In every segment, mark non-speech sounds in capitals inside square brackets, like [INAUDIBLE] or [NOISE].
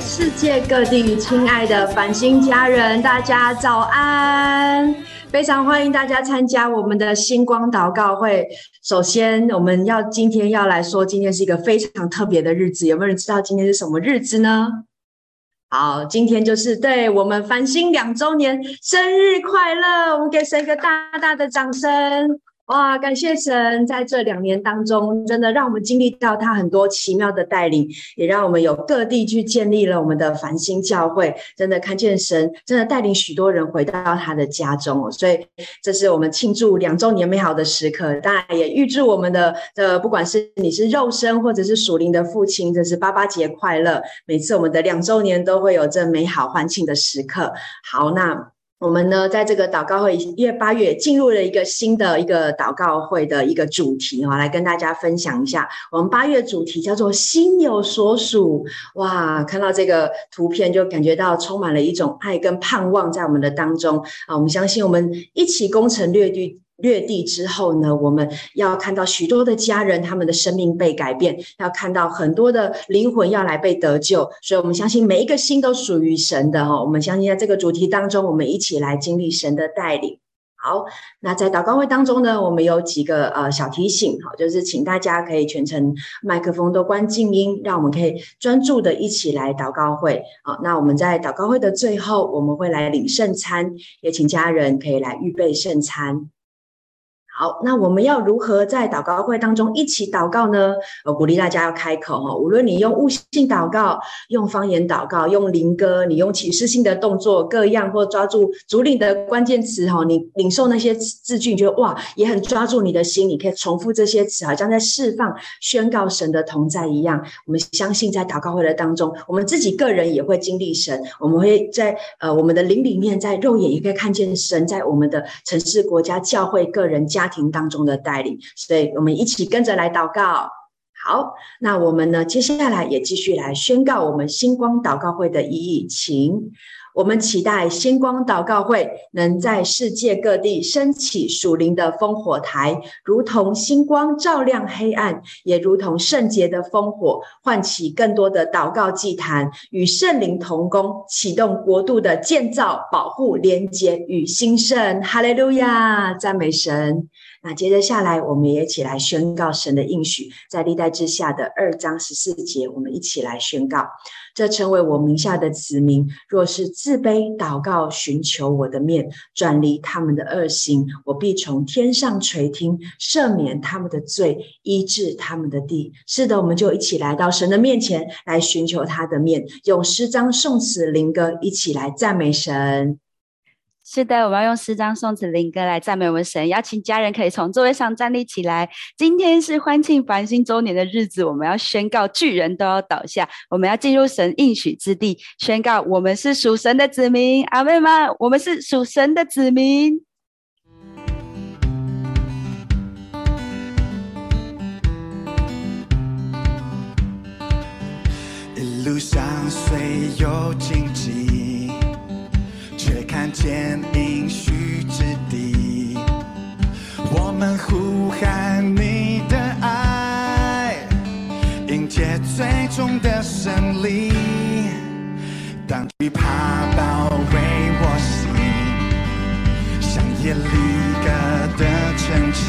世界各地亲爱的繁星家人，大家早安！非常欢迎大家参加我们的星光祷告会。首先，我们要今天要来说，今天是一个非常特别的日子。有没有人知道今天是什么日子呢？好，今天就是对我们繁星两周年生日快乐！我们给谁一个大大的掌声。哇，感谢神在这两年当中，真的让我们经历到他很多奇妙的带领，也让我们有各地去建立了我们的繁星教会。真的看见神真的带领许多人回到他的家中哦，所以这是我们庆祝两周年美好的时刻。当然也预祝我们的的不管是你是肉身或者是属灵的父亲，这是爸爸节快乐！每次我们的两周年都会有这美好欢庆的时刻。好，那。我们呢，在这个祷告会，因为八月进入了一个新的一个祷告会的一个主题哦，来跟大家分享一下。我们八月主题叫做“心有所属”。哇，看到这个图片就感觉到充满了一种爱跟盼望在我们的当中啊。我们相信，我们一起攻城略地。掠地之后呢，我们要看到许多的家人，他们的生命被改变，要看到很多的灵魂要来被得救，所以我们相信每一个心都属于神的哈。我们相信在这个主题当中，我们一起来经历神的带领。好，那在祷告会当中呢，我们有几个呃小提醒哈，就是请大家可以全程麦克风都关静音，让我们可以专注的一起来祷告会。好，那我们在祷告会的最后，我们会来领圣餐，也请家人可以来预备圣餐。好，那我们要如何在祷告会当中一起祷告呢？我鼓励大家要开口哈，无论你用悟性祷告、用方言祷告、用灵歌，你用启示性的动作各样，或抓住主领的关键词哈，你领受那些字句，你觉得哇，也很抓住你的心，你可以重复这些词，好像在释放、宣告神的同在一样。我们相信在祷告会的当中，我们自己个人也会经历神，我们会在呃我们的灵里面，在肉眼也可以看见神在我们的城市、国家、教会、个人家。家庭当中的带领，所以我们一起跟着来祷告。好，那我们呢，接下来也继续来宣告我们星光祷告会的意义。请我们期待星光祷告会能在世界各地升起属灵的烽火台，如同星光照亮黑暗，也如同圣洁的烽火唤起更多的祷告祭坛，与圣灵同工，启动国度的建造、保护、连结与兴盛。哈利路亚，赞美神。那接着下来，我们也一起来宣告神的应许，在历代志下的二章十四节，我们一起来宣告：这成为我名下的子民，若是自卑祷告，寻求我的面，转离他们的恶行，我必从天上垂听，赦免他们的罪，医治他们的地。是的，我们就一起来到神的面前来寻求他的面，用诗章、颂词、灵歌一起来赞美神。是的，我们要用诗章、颂词、灵歌来赞美我们神。邀请家人可以从座位上站立起来。今天是欢庆繁星周年的日子，我们要宣告巨人都要倒下。我们要进入神应许之地，宣告我们是属神的子民。阿妹们？我们是属神的子民。一路上虽有荆棘。看见应许之地，我们呼喊你的爱，迎接最终的胜利。当惧怕包围我心，像耶利哥的城墙，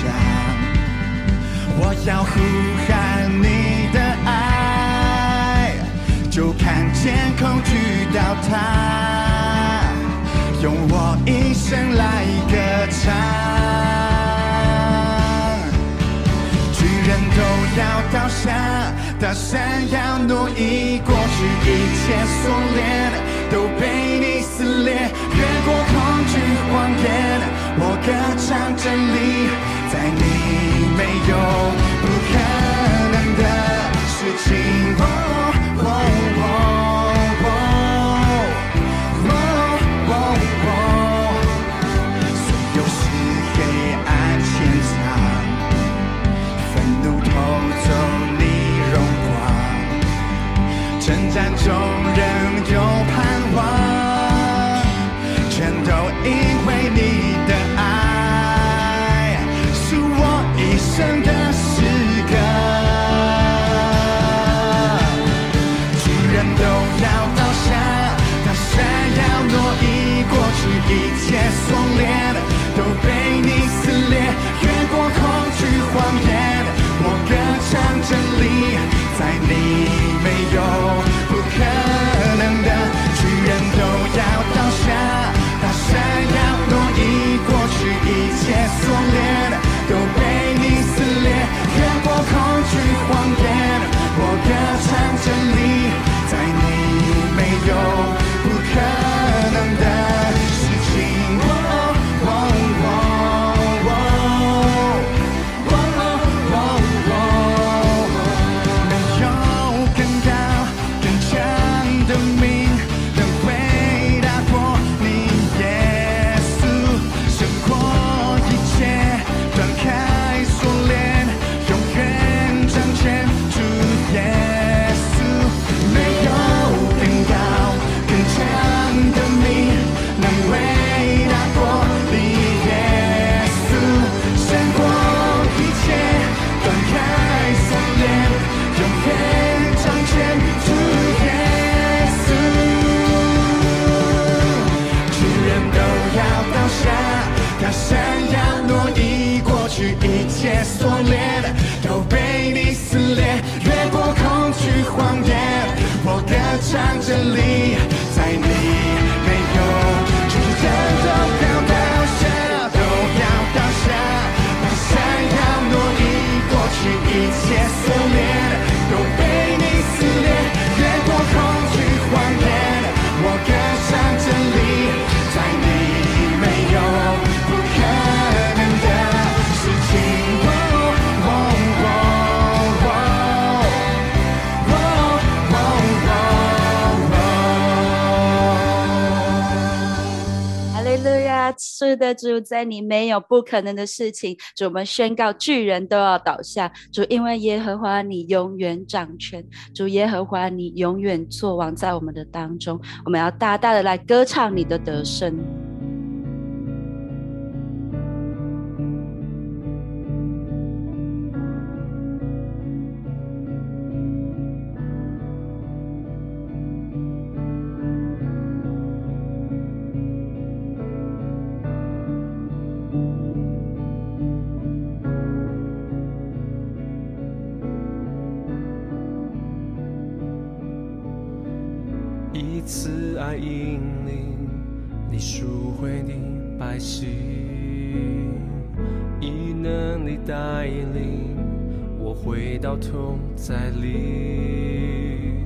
我要呼喊你的爱，就看见恐惧倒塌。用我一生来歌唱，巨人都要倒下，大山要挪移，过去一切锁链都被你撕裂，越过恐惧谎言，我歌唱真理，在你没有不可能的事情。中仍有盼望，全都因为你的爱，是我一生的诗歌。巨人都。要倒下，大山要挪移，过去一谎言，我歌唱真理，在你没有。的，主，在你没有不可能的事情。主，我们宣告巨人都要倒下。主，因为耶和华你永远掌权。主，耶和华你永远作王在我们的当中。我们要大大的来歌唱你的得胜。以能力带领我回到同在里，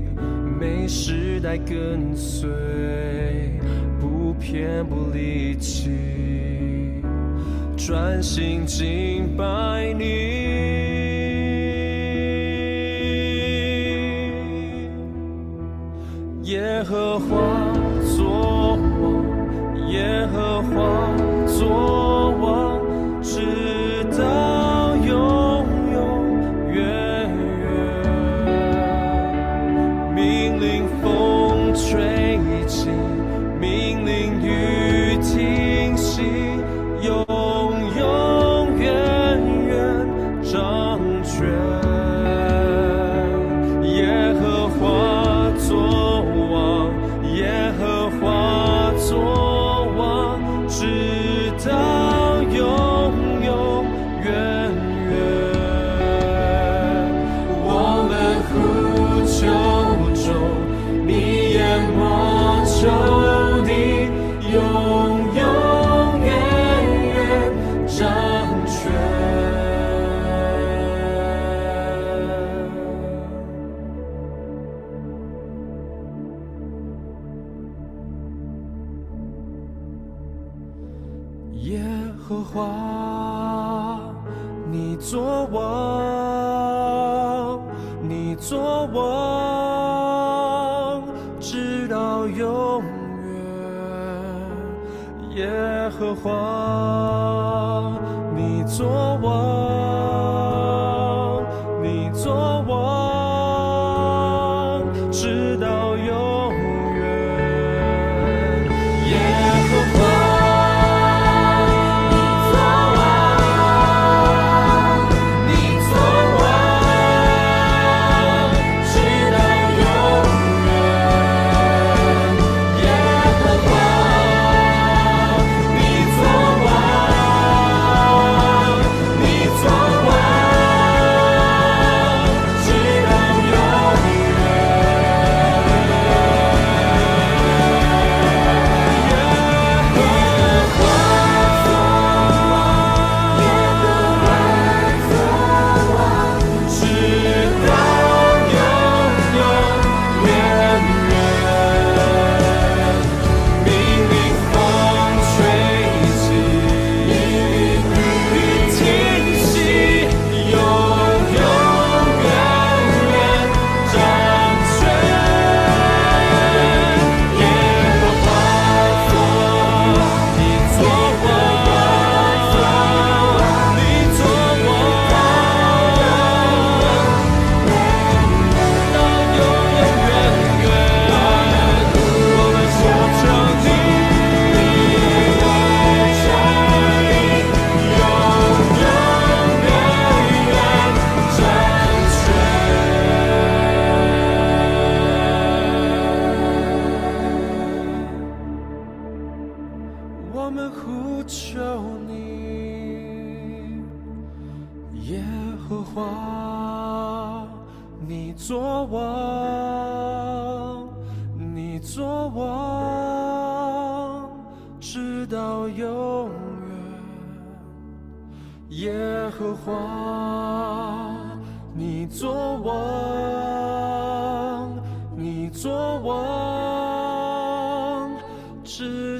每时代跟随，不偏不离弃，专心敬拜你。耶和华作王，耶和华作。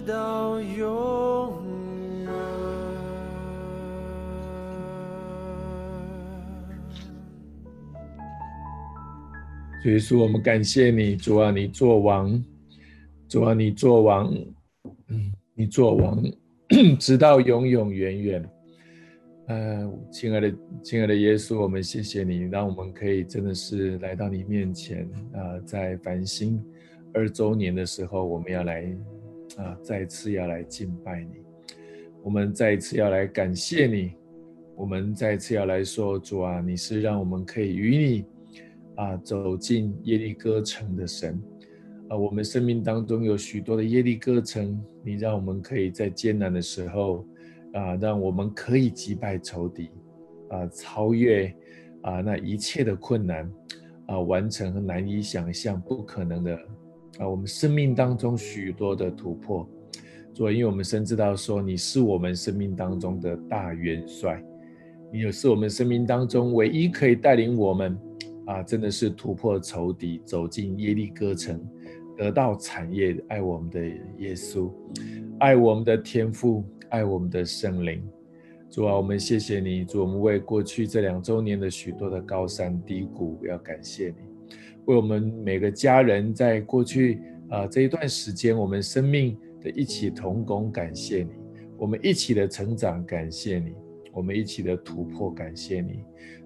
到永远。主耶稣，我们感谢你，主啊，你做王，主啊，你做王，嗯，你做王，[COUGHS] 直到永永远远。呃，亲爱的，亲爱的耶稣，我们谢谢你，让我们可以真的是来到你面前、呃，在繁星二周年的时候，我们要来啊、再次要来敬拜你，我们再次要来感谢你，我们再次要来说，主啊，你是让我们可以与你。啊，走进耶利哥城的神，啊，我们生命当中有许多的耶利哥城，你让我们可以在艰难的时候，啊，让我们可以击败仇敌，啊，超越啊那一切的困难，啊，完成难以想象、不可能的，啊，我们生命当中许多的突破。主，因为我们深知道说，你是我们生命当中的大元帅，你也是我们生命当中唯一可以带领我们。啊，真的是突破仇敌，走进耶利哥城，得到产业。爱我们的耶稣，爱我们的天父，爱我们的圣灵。主啊，我们谢谢你。主，我们为过去这两周年的许多的高山低谷，要感谢你。为我们每个家人在过去啊这一段时间，我们生命的一起同工，感谢你。我们一起的成长，感谢你。我们一起的突破，感谢你。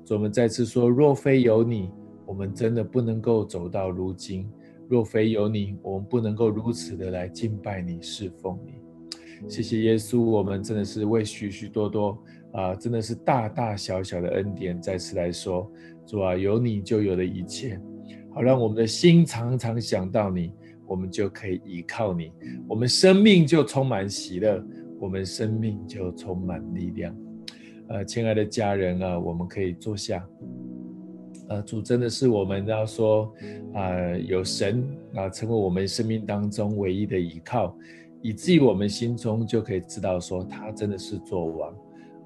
我们再次说，若非有你，我们真的不能够走到如今；若非有你，我们不能够如此的来敬拜你、侍奉你。谢谢耶稣，我们真的是为许许多多啊，真的是大大小小的恩典，再次来说，主啊，有你就有了一切，好让我们的心常常想到你，我们就可以依靠你，我们生命就充满喜乐，我们生命就充满力量。呃，亲爱的家人啊，我们可以坐下。呃，主真的是我们要说，啊、呃，有神啊，成为我们生命当中唯一的依靠，以至于我们心中就可以知道说，他真的是作王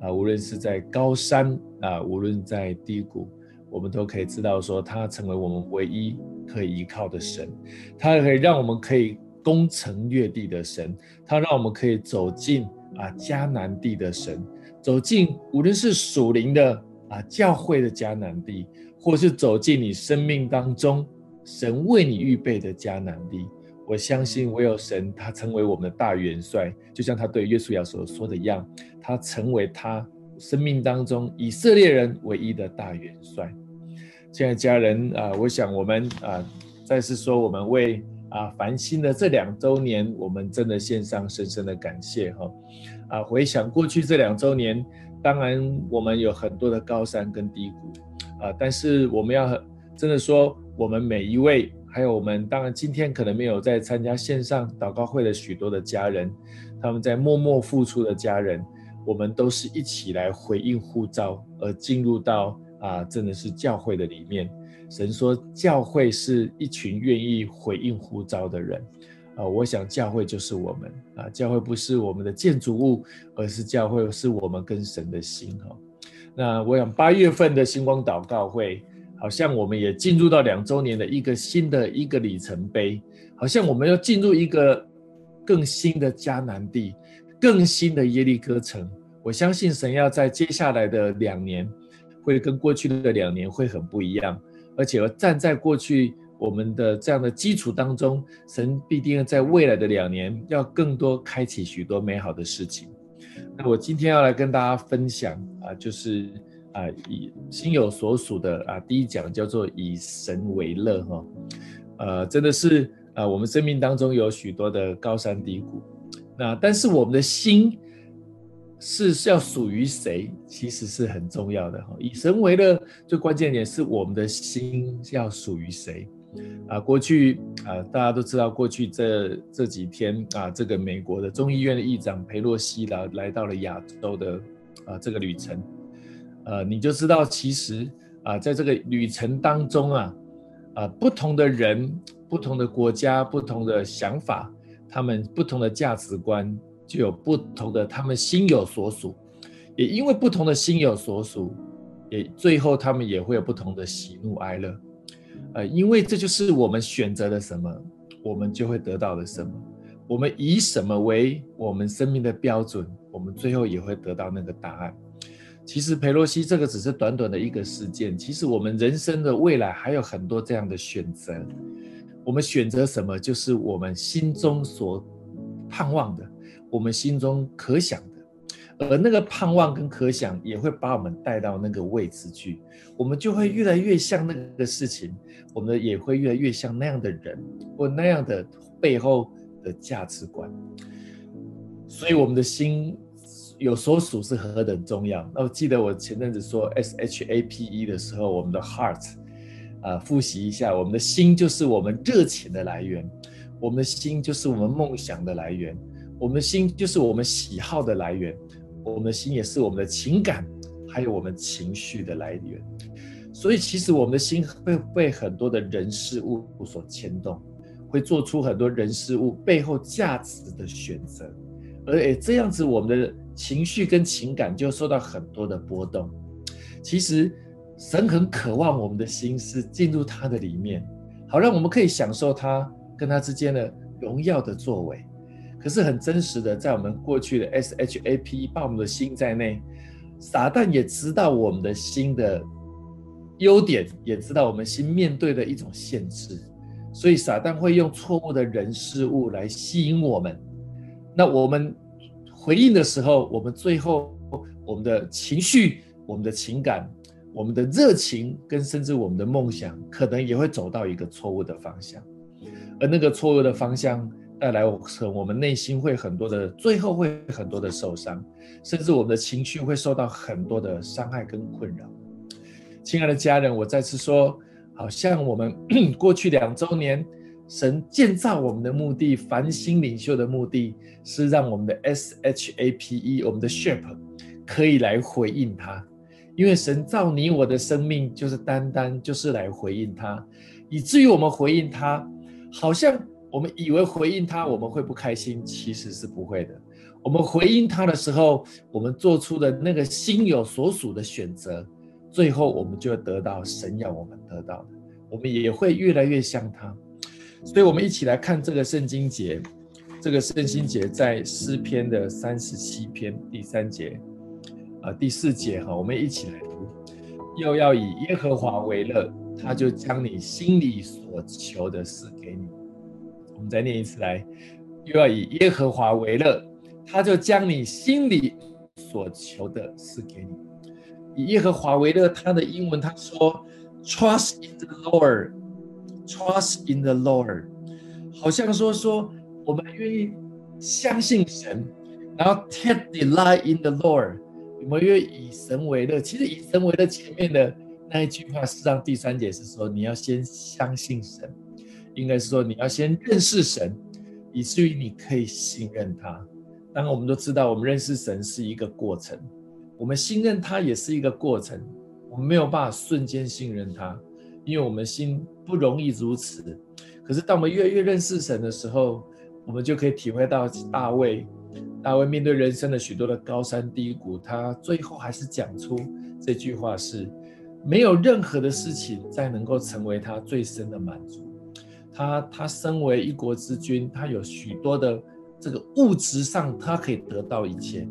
啊、无论是在高山啊、无论在低谷，我们都可以知道说，他成为我们唯一可以依靠的神，他可以让我们可以攻城略地的神，他让我们可以走进啊迦南地的神。走进无论是属灵的啊教会的迦南地，或是走进你生命当中神为你预备的迦南地，我相信唯有神，他成为我们的大元帅，就像他对约书亚所说的一样，他成为他生命当中以色列人唯一的大元帅。亲爱的家人啊，我想我们啊，再次说我们为啊繁星的这两周年，我们真的献上深深的感谢哈。啊，回想过去这两周年，当然我们有很多的高山跟低谷，啊，但是我们要真的说，我们每一位，还有我们当然今天可能没有在参加线上祷告会的许多的家人，他们在默默付出的家人，我们都是一起来回应呼召，而进入到啊，真的是教会的里面。神说，教会是一群愿意回应呼召的人。啊，我想教会就是我们啊，教会不是我们的建筑物，而是教会是我们跟神的心哈。那我想八月份的星光祷告会，好像我们也进入到两周年的一个新的一个里程碑，好像我们要进入一个更新的迦南地，更新的耶利哥城。我相信神要在接下来的两年，会跟过去的两年会很不一样，而且站在过去。我们的这样的基础当中，神必定在未来的两年要更多开启许多美好的事情。那我今天要来跟大家分享啊，就是啊以心有所属的啊第一讲叫做以神为乐哈，呃真的是啊我们生命当中有许多的高山低谷，那但是我们的心是要属于谁，其实是很重要的哈。以神为乐最关键点是我们的心要属于谁。啊，过去啊，大家都知道，过去这这几天啊，这个美国的众议院的议长裴洛西来来到了亚洲的啊这个旅程，呃，你就知道其实啊，在这个旅程当中啊，啊、不同的人、不同的国家、不同的想法，他们不同的价值观，就有不同的他们心有所属。也因为不同的心有所属，也最后他们也会有不同的喜怒哀乐。呃，因为这就是我们选择了什么，我们就会得到了什么。我们以什么为我们生命的标准，我们最后也会得到那个答案。其实裴洛西这个只是短短的一个事件，其实我们人生的未来还有很多这样的选择。我们选择什么，就是我们心中所盼望的，我们心中可想的。而那个盼望跟可想也会把我们带到那个位置去，我们就会越来越像那个事情，我们也会越来越像那样的人或那样的背后的价值观。所以我们的心有所属是何等重要。那我记得我前阵子说 S H A P E 的时候，我们的 heart 啊，复习一下，我们的心就是我们热情的来源，我们的心就是我们梦想的来源，我们的心就是我们喜好的来源。我们的心也是我们的情感，还有我们情绪的来源。所以，其实我们的心会被很多的人事物所牵动，会做出很多人事物背后价值的选择。而诶，这样子，我们的情绪跟情感就受到很多的波动。其实，神很渴望我们的心是进入他的里面，好让我们可以享受他跟他之间的荣耀的作为。可是很真实的，在我们过去的 S H A P，把我们的心在内，撒旦也知道我们的心的优点，也知道我们心面对的一种限制，所以撒旦会用错误的人事物来吸引我们。那我们回应的时候，我们最后我们的情绪、我们的情感、我们的热情，跟甚至我们的梦想，可能也会走到一个错误的方向，而那个错误的方向。带来我们内心会很多的，最后会很多的受伤，甚至我们的情绪会受到很多的伤害跟困扰。亲爱的家人，我再次说，好像我们 [CLEARS THROAT] 过去两周年，神建造我们的目的，繁星领袖的目的是让我们的 S H A P E，我们的 Ship 可以来回应他，因为神造你我的生命就是单单就是来回应他，以至于我们回应他，好像。我们以为回应他我们会不开心，其实是不会的。我们回应他的时候，我们做出的那个心有所属的选择，最后我们就得到神要我们得到的。我们也会越来越像他。所以，我们一起来看这个圣经节。这个圣经节在诗篇的三十七篇第三节啊、第四节哈，我们一起来读。又要以耶和华为乐，他就将你心里所求的事给你。我们再念一次来，又要以耶和华为乐，他就将你心里所求的赐给你。以耶和华为乐，他的英文他说，Trust in the Lord，Trust in the Lord，好像说说我们愿意相信神，然后 Take delight in the Lord，我们愿意以神为乐。其实以神为乐前面的那一句话，实际上第三节是说你要先相信神。应该是说，你要先认识神，以至于你可以信任他。当然，我们都知道，我们认识神是一个过程，我们信任他也是一个过程。我们没有办法瞬间信任他，因为我们心不容易如此。可是，当我们越来越认识神的时候，我们就可以体会到大卫，大卫面对人生的许多的高山低谷，他最后还是讲出这句话是：没有任何的事情再能够成为他最深的满足。他他身为一国之君，他有许多的这个物质上，他可以得到一切，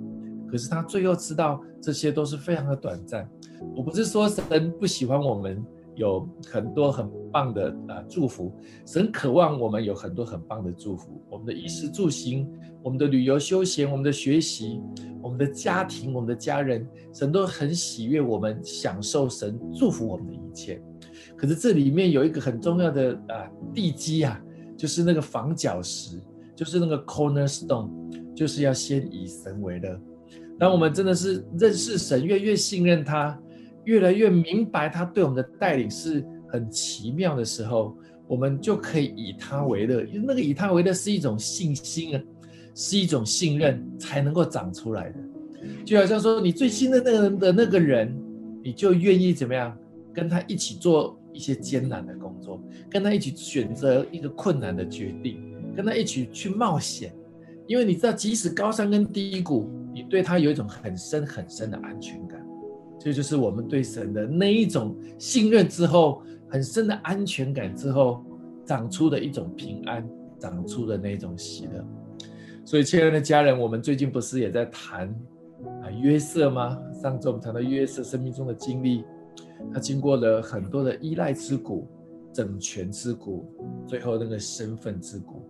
可是他最后知道这些都是非常的短暂。我不是说神不喜欢我们有很多很棒的啊祝福，神渴望我们有很多很棒的祝福，我们的衣食住行，我们的旅游休闲，我们的学习，我们的家庭，我们的家人，神都很喜悦我们享受神祝福我们的一切。可是这里面有一个很重要的啊地基啊，就是那个房角石，就是那个 cornerstone，就是要先以神为乐。当我们真的是认识神，越越信任他，越来越明白他对我们的带领是很奇妙的时候，我们就可以以他为乐。因为那个以他为乐是一种信心啊，是一种信任才能够长出来的。就好像说，你最信任那个人的那个人，你就愿意怎么样跟他一起做。一些艰难的工作，跟他一起选择一个困难的决定，跟他一起去冒险。因为你知道，即使高山跟低谷，你对他有一种很深很深的安全感。这就是我们对神的那一种信任之后，很深的安全感之后，长出的一种平安，长出的那种喜乐。所以，亲爱的家人，我们最近不是也在谈啊约瑟吗？上周我们谈到约瑟生命中的经历，他经过了很多的依赖之谷、整全之谷，最后那个身份之谷。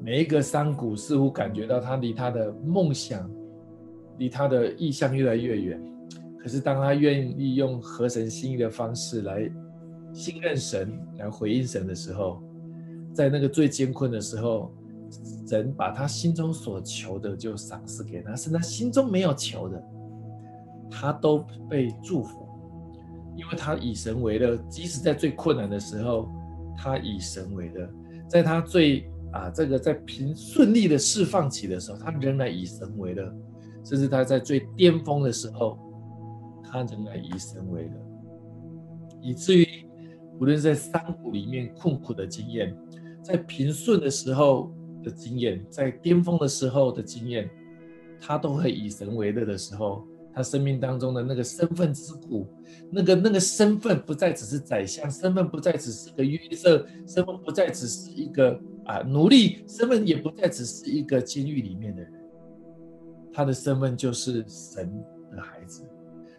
每一个山谷似乎感觉到他离他的梦想、离他的意向越来越远。可是当他愿意用合神心意的方式来信任神、来回应神的时候，在那个最艰困的时候，神把他心中所求的就赏赐给他，是他心中没有求的，他都被祝福，因为他以神为乐。即使在最困难的时候，他以神为乐，在他最啊，这个在平顺利的释放期的时候，他仍然以神为乐，甚至他在最巅峰的时候，他仍然以神为乐，以至于无论在山谷里面困苦的经验，在平顺的时候的经验，在巅峰的时候的经验，他都会以神为乐的时候，他生命当中的那个身份之谷，那个那个身份不再只是宰相，身份不再只是个约瑟，身份不再只是一个。啊，奴隶身份也不再只是一个监狱里面的人，他的身份就是神的孩子。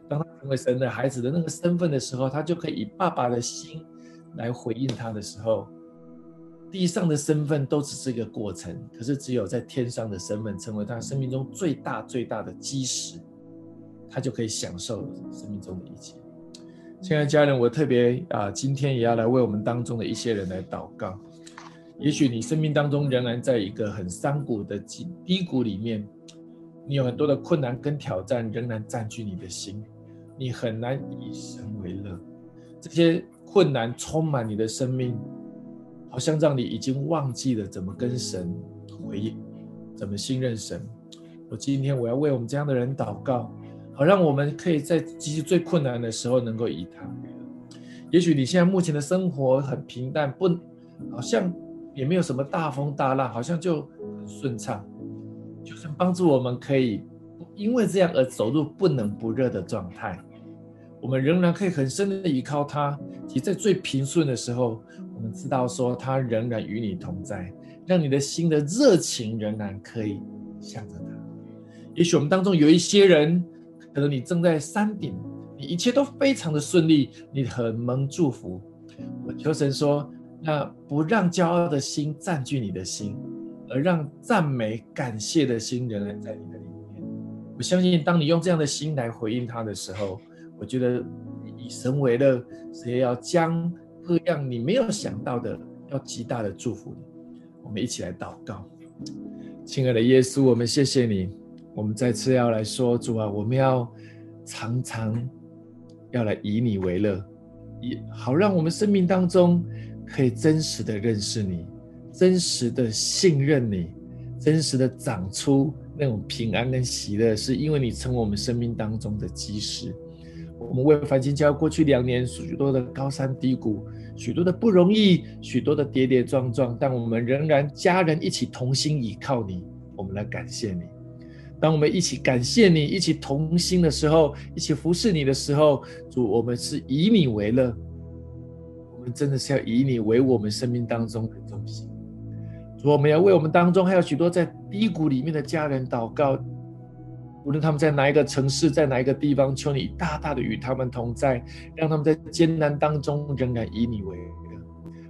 当他成为神的孩子的那个身份的时候，他就可以以爸爸的心来回应他的时候，地上的身份都只是一个过程，可是只有在天上的身份成为他生命中最大最大的基石，他就可以享受生命中的一切。亲爱的家人，我特别啊，今天也要来为我们当中的一些人来祷告。也许你生命当中仍然在一个很山谷的低谷里面，你有很多的困难跟挑战仍然占据你的心，你很难以神为乐。这些困难充满你的生命，好像让你已经忘记了怎么跟神回应，怎么信任神。我今天我要为我们这样的人祷告，好让我们可以在极其最困难的时候能够以他。也许你现在目前的生活很平淡，不好像。也没有什么大风大浪，好像就很顺畅，就是帮助我们可以因为这样而走入不冷不热的状态。我们仍然可以很深的依靠他，其实在最平顺的时候，我们知道说他仍然与你同在，让你的心的热情仍然可以向着他。也许我们当中有一些人，可能你正在山顶，你一切都非常的顺利，你很蒙祝福。我求神说。那不让骄傲的心占据你的心，而让赞美、感谢的心仍然在你的里面。我相信，当你用这样的心来回应他的时候，我觉得以神为乐，神也要将各样你没有想到的，要极大的祝福你。我们一起来祷告，亲爱的耶稣，我们谢谢你。我们再次要来说，主啊，我们要常常要来以你为乐，以好让我们生命当中。可以真实的认识你，真实的信任你，真实的长出那种平安跟喜乐，是因为你成为我们生命当中的基石。我们为繁星教过去两年许多的高山低谷，许多的不容易，许多的跌跌撞撞，但我们仍然家人一起同心倚靠你，我们来感谢你。当我们一起感谢你，一起同心的时候，一起服侍你的时候，主，我们是以你为乐。我们真的是要以你为我们生命当中的中心。主，我们要为我们当中还有许多在低谷里面的家人祷告，无论他们在哪一个城市，在哪一个地方，求你大大的与他们同在，让他们在艰难当中仍然以你为乐。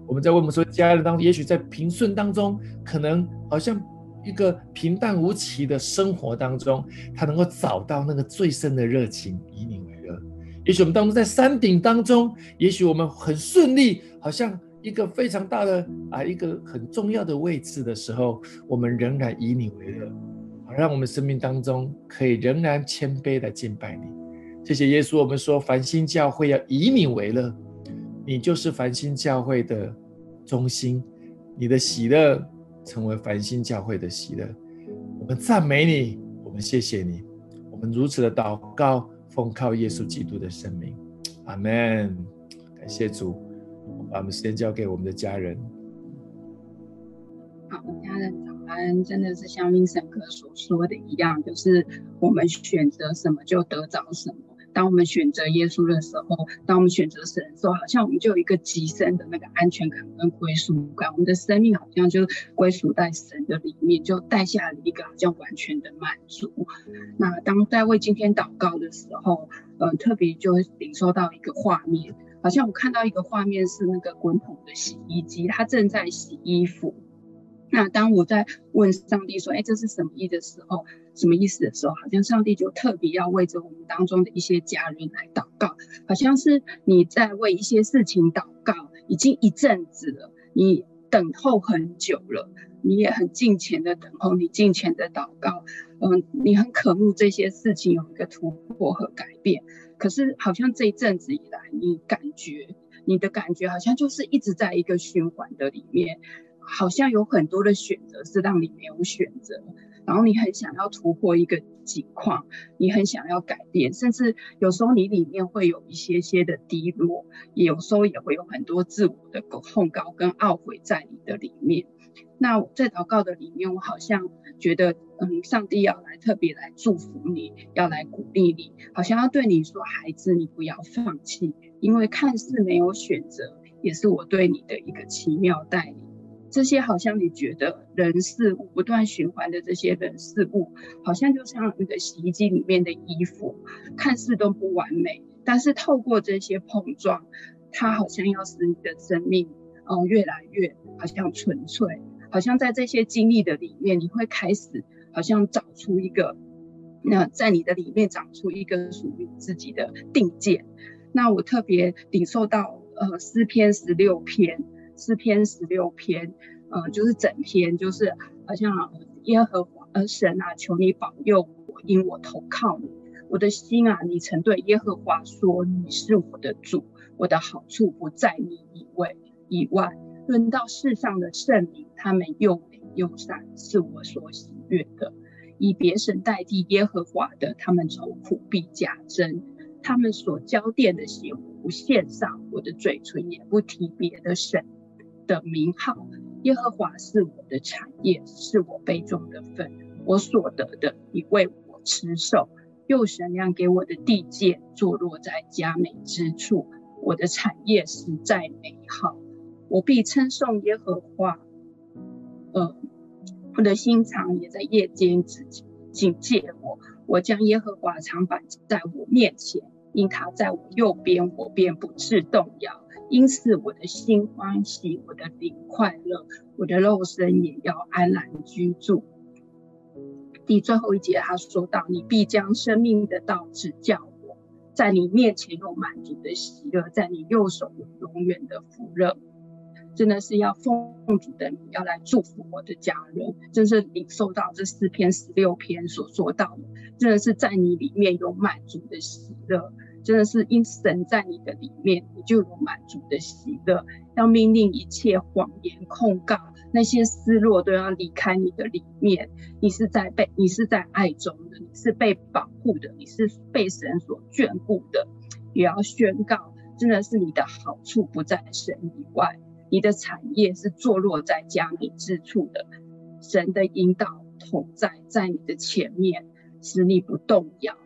我们在为我们说家人当中，也许在平顺当中，可能好像一个平淡无奇的生活当中，他能够找到那个最深的热情，以你为乐。也许我们当中在山顶当中，也许我们很顺利，好像一个非常大的啊一个很重要的位置的时候，我们仍然以你为乐，好让我们生命当中可以仍然谦卑的敬拜你。谢谢耶稣，我们说繁星教会要以你为乐，你就是繁星教会的中心，你的喜乐成为繁星教会的喜乐。我们赞美你，我们谢谢你，我们如此的祷告。奉靠耶稣基督的圣名，阿门。感谢主，把我们时间交给我们的家人。好，家人早安，真的是像 Vincent 哥所说的一样，就是我们选择什么就得着什么。当我们选择耶稣的时候，当我们选择神的时候，好像我们就有一个极深的那个安全感跟归属感，我们的生命好像就归属在神的里面，就带下了一个好像完全的满足。那当在为今天祷告的时候，呃，特别就会领受到一个画面，好像我看到一个画面是那个滚筒的洗衣机，它正在洗衣服。那当我在问上帝说：“哎，这是什么意的时候，什么意思的时候，好像上帝就特别要为着我们当中的一些家人来祷告，好像是你在为一些事情祷告，已经一阵子了，你等候很久了，你也很近前的等候，你近前的祷告，嗯，你很渴慕这些事情有一个突破和改变，可是好像这一阵子以来，你感觉你的感觉好像就是一直在一个循环的里面。”好像有很多的选择是让你没有选择，然后你很想要突破一个境况，你很想要改变，甚至有时候你里面会有一些些的低落，有时候也会有很多自我的控告跟懊悔在你的里面。那我在祷告的里面，我好像觉得，嗯，上帝要来特别来祝福你，要来鼓励你，好像要对你说，孩子，你不要放弃，因为看似没有选择，也是我对你的一个奇妙带领。这些好像你觉得人事物不断循环的这些人事物，好像就像那个洗衣机里面的衣服，看似都不完美，但是透过这些碰撞，它好像要使你的生命，嗯，越来越好像纯粹，好像在这些经历的里面，你会开始好像找出一个，那在你的里面长出一个属于自己的定见。那我特别领受到，呃，诗篇十六篇。诗篇十六篇，呃，就是整篇，就是好像耶和华，呃，神啊，求你保佑我，因我投靠你。我的心啊，你曾对耶和华说，你是我的主，我的好处不在你以外以外。论到世上的圣灵，他们又美又善，是我所喜悦的。以别神代替耶和华的，他们愁苦必加增。他们所交奠的血不献上，我的嘴唇也不提别的神。的名号，耶和华是我的产业，是我杯中的分，我所得的，你为我持守。又神量给我的地界，坐落在佳美之处，我的产业实在美好，我必称颂耶和华。呃，我的心肠也在夜间警警戒我，我将耶和华常摆在我面前，因他在我右边，我便不致动摇。因此，我的心欢喜，我的灵快乐，我的肉身也要安然居住。第最后一节，他说到：“你必将生命的道指教我，在你面前有满足的喜乐，在你右手有永远的福乐。”真的是要奉主的名，要来祝福我的家人。真是领受到这四篇十六篇所说到的，真的是在你里面有满足的喜乐。真的是因神在你的里面，你就有满足的喜乐。要命令一切谎言控告，那些失落都要离开你的里面。你是在被，你是在爱中的，你是被保护的，你是被神所眷顾的。也要宣告，真的是你的好处不在神以外，你的产业是坐落在佳美之处的。神的引导同在，在你的前面，使你不动摇。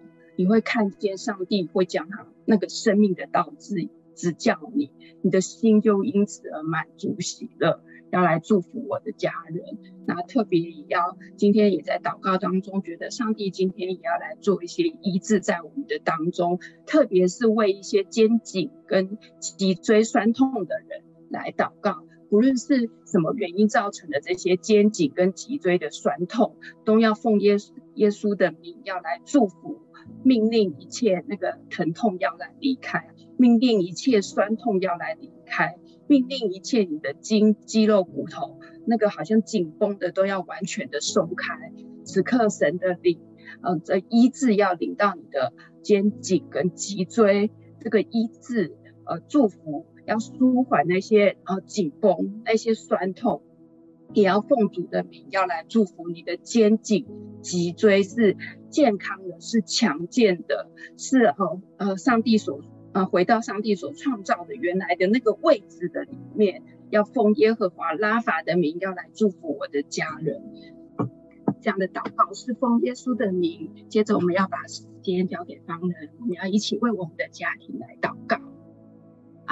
你会看见上帝会将他那个生命的道指指教你，你的心就因此而满足喜乐，要来祝福我的家人。那特别也要今天也在祷告当中，觉得上帝今天也要来做一些医治在我们的当中，特别是为一些肩颈跟脊椎酸痛的人来祷告。无论是什么原因造成的这些肩颈跟脊椎的酸痛，都要奉耶稣耶稣的名要来祝福。命令一切那个疼痛要来离开，命令一切酸痛要来离开，命令一切你的筋肌肉骨头那个好像紧绷的都要完全的松开。此刻神的领，呃，这医治要领到你的肩颈跟脊椎，这个医治，呃，祝福要舒缓那些呃紧绷那些酸痛。也要奉主的名，要来祝福你的肩颈、脊椎是健康的，是强健的，是呃呃上帝所呃，回到上帝所创造的原来的那个位置的里面，要奉耶和华拉法的名，要来祝福我的家人。这样的祷告是奉耶稣的名。接着，我们要把时间交给方人，我们要一起为我们的家庭来祷告。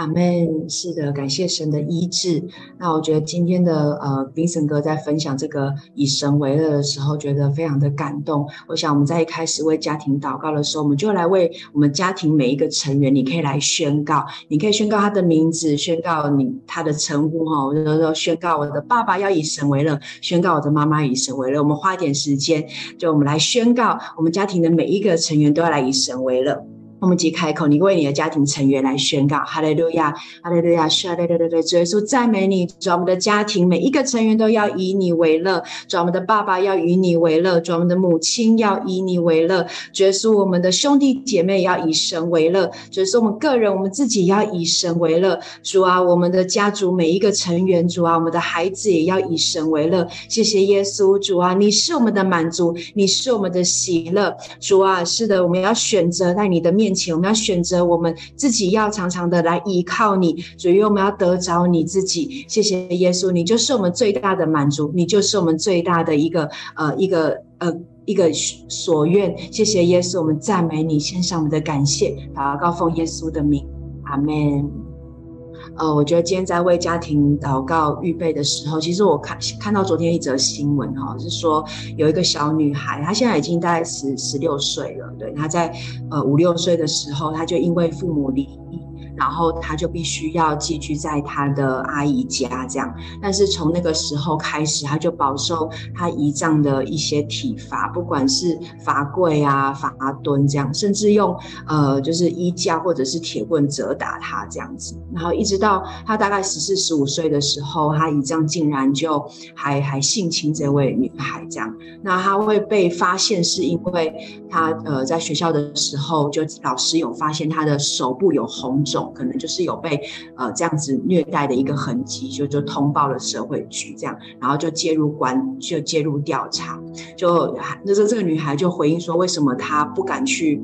阿门，是的，感谢神的医治。那我觉得今天的呃冰神哥在分享这个以神为乐的时候，觉得非常的感动。我想我们在一开始为家庭祷告的时候，我们就来为我们家庭每一个成员，你可以来宣告，你可以宣告他的名字，宣告你他的称呼哈。我就说宣告我的爸爸要以神为乐，宣告我的妈妈以神为乐。我们花一点时间，就我们来宣告，我们家庭的每一个成员都要来以神为乐。我们即开口，你为你的家庭成员来宣告：哈利路亚，哈利路亚，是啊，对对对对，主耶稣赞美你，主我们的家庭每一个成员都要以你为乐，主我们的爸爸要以你为乐，主我们的母亲要以你为乐，主耶稣我们的兄弟姐妹要以神为乐，主耶稣我们个人我们自己要以神为乐，主啊，我们的家族每一个成员，主啊，我们的孩子也要以神为乐。谢谢耶稣，主啊，你是我们的满足，你是我们的喜乐，主啊，是的，我们要选择在你的面前。我们要选择我们自己，要常常的来依靠你，所以我们要得着你自己。谢谢耶稣，你就是我们最大的满足，你就是我们最大的一个呃一个呃一个所愿。谢谢耶稣，我们赞美你，献上我们的感谢，祷告奉耶稣的名，阿门。呃，我觉得今天在为家庭祷告预备的时候，其实我看看到昨天一则新闻哈，是说有一个小女孩，她现在已经大概十十六岁了，对，她在呃五六岁的时候，她就因为父母离异。然后他就必须要寄居在他的阿姨家，这样。但是从那个时候开始，他就饱受他姨丈的一些体罚，不管是罚跪啊、罚蹲这样，甚至用呃就是衣架或者是铁棍责打他这样子。然后一直到他大概十四、十五岁的时候，他姨丈竟然就还还性侵这位女孩这样。那他会被发现，是因为他呃在学校的时候，就老师有发现他的手部有红肿。可能就是有被呃这样子虐待的一个痕迹，就就通报了社会局，这样，然后就介入关就介入调查，就那这这个女孩就回应说，为什么她不敢去。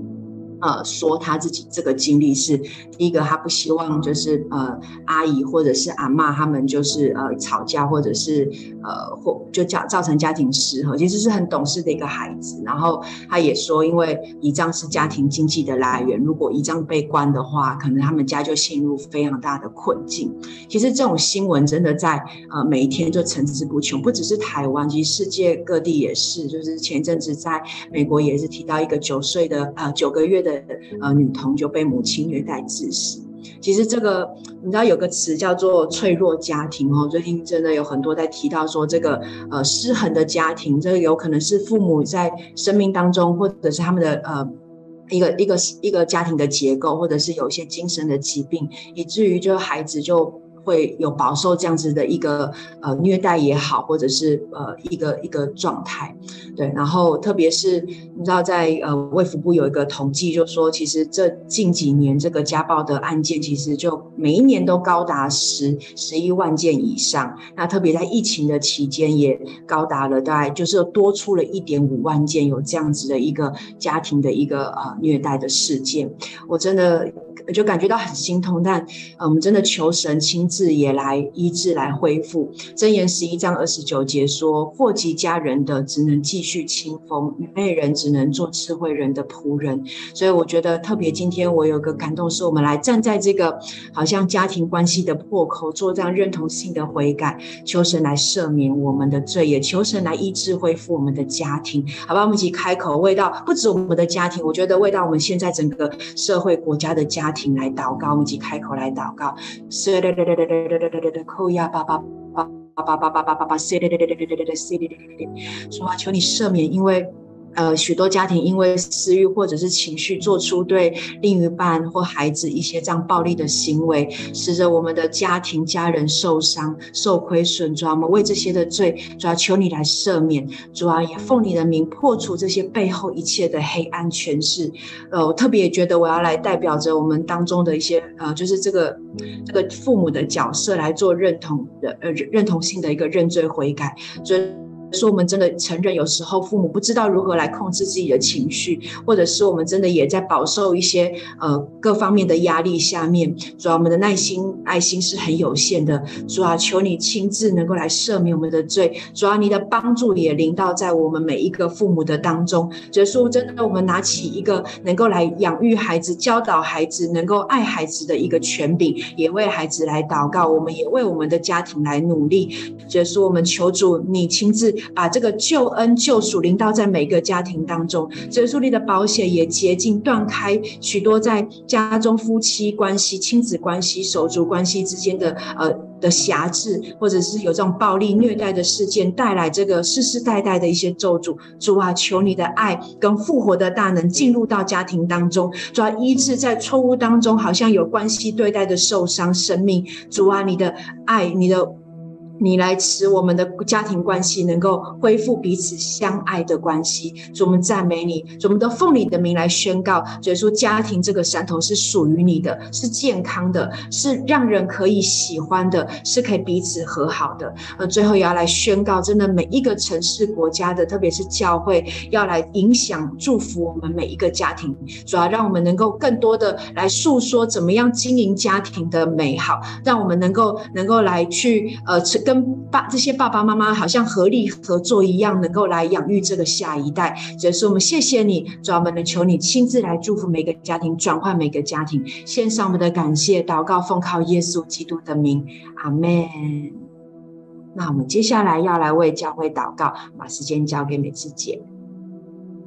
呃，说他自己这个经历是第一个，他不希望就是呃阿姨或者是阿嬷他们就是呃吵架，或者是呃或就造造成家庭失和，其实是很懂事的一个孩子。然后他也说，因为姨丈是家庭经济的来源，如果姨丈被关的话，可能他们家就陷入非常大的困境。其实这种新闻真的在呃每一天就层出不穷，不只是台湾，其实世界各地也是。就是前阵子在美国也是提到一个九岁的呃九个月的。呃女童就被母亲虐待致死。其实这个你知道有个词叫做脆弱家庭哦，最近真的有很多在提到说这个呃失衡的家庭，这个有可能是父母在生命当中，或者是他们的呃一个一个一个家庭的结构，或者是有一些精神的疾病，以至于就孩子就。会有饱受这样子的一个呃虐待也好，或者是呃一个一个状态，对。然后特别是你知道在呃卫福部有一个统计，就说其实这近几年这个家暴的案件，其实就每一年都高达十十一万件以上。那特别在疫情的期间，也高达了大概就是多出了一点五万件有这样子的一个家庭的一个呃虐待的事件。我真的就感觉到很心痛，但呃我们真的求神亲自。字也来医治，来恢复。箴言十一章二十九节说：祸及家人的，只能继续清风；愚昧人只能做智慧人的仆人。所以我觉得特别，今天我有个感动，是我们来站在这个好像家庭关系的破口，做这样认同性的悔改，求神来赦免我们的罪，也求神来医治恢复我们的家庭。好吧，我们一起开口，为到不止我们的家庭，我觉得为到我们现在整个社会国家的家庭来祷告。我们一起开口来祷告。对对对对对对，对对对对对对扣押八八八八八八八八八八，对对对对对对对对对，说话求你赦免，因为。呃，许多家庭因为私欲或者是情绪，做出对另一半或孩子一些这样暴力的行为，使得我们的家庭家人受伤、受亏损。主啊，我们为这些的罪，主啊，求你来赦免。主啊，也奉你的名破除这些背后一切的黑暗权势。呃，我特别觉得我要来代表着我们当中的一些呃，就是这个这个父母的角色来做认同的呃认同性的一个认罪悔改。所以说我们真的承认，有时候父母不知道如何来控制自己的情绪，或者是我们真的也在饱受一些呃各方面的压力下面。主啊，我们的耐心、爱心是很有限的。主啊，求你亲自能够来赦免我们的罪。主啊，你的帮助也临到在我们每一个父母的当中。耶稣，真的，我们拿起一个能够来养育孩子、教导孩子、能够爱孩子的一个权柄，也为孩子来祷告。我们也为我们的家庭来努力。耶稣，我们求主你亲自。把这个救恩救赎临到在每个家庭当中，耶稣你的保险也洁净断开许多在家中夫妻关系、亲子关系、手足关系之间的呃的辖制，或者是有这种暴力虐待的事件，带来这个世世代代的一些咒诅。主啊，求你的爱跟复活的大能进入到家庭当中，主啊，医治在错误当中好像有关系对待的受伤生命。主啊，你的爱，你的。你来使我们的家庭关系能够恢复彼此相爱的关系，主我们赞美你，主我们都奉你的名来宣告，主说家庭这个山头是属于你的，是健康的，是让人可以喜欢的，是可以彼此和好的。呃，最后也要来宣告，真的每一个城市国家的，特别是教会，要来影响祝福我们每一个家庭，主要让我们能够更多的来诉说怎么样经营家庭的美好，让我们能够能够来去呃跟爸这些爸爸妈妈好像合力合作一样，能够来养育这个下一代。所以说，我们谢谢你，主要我们能求你亲自来祝福每个家庭，转换每个家庭，献上我们的感谢、祷告，奉靠耶稣基督的名，阿门。那我们接下来要来为教会祷告，把时间交给美智姐。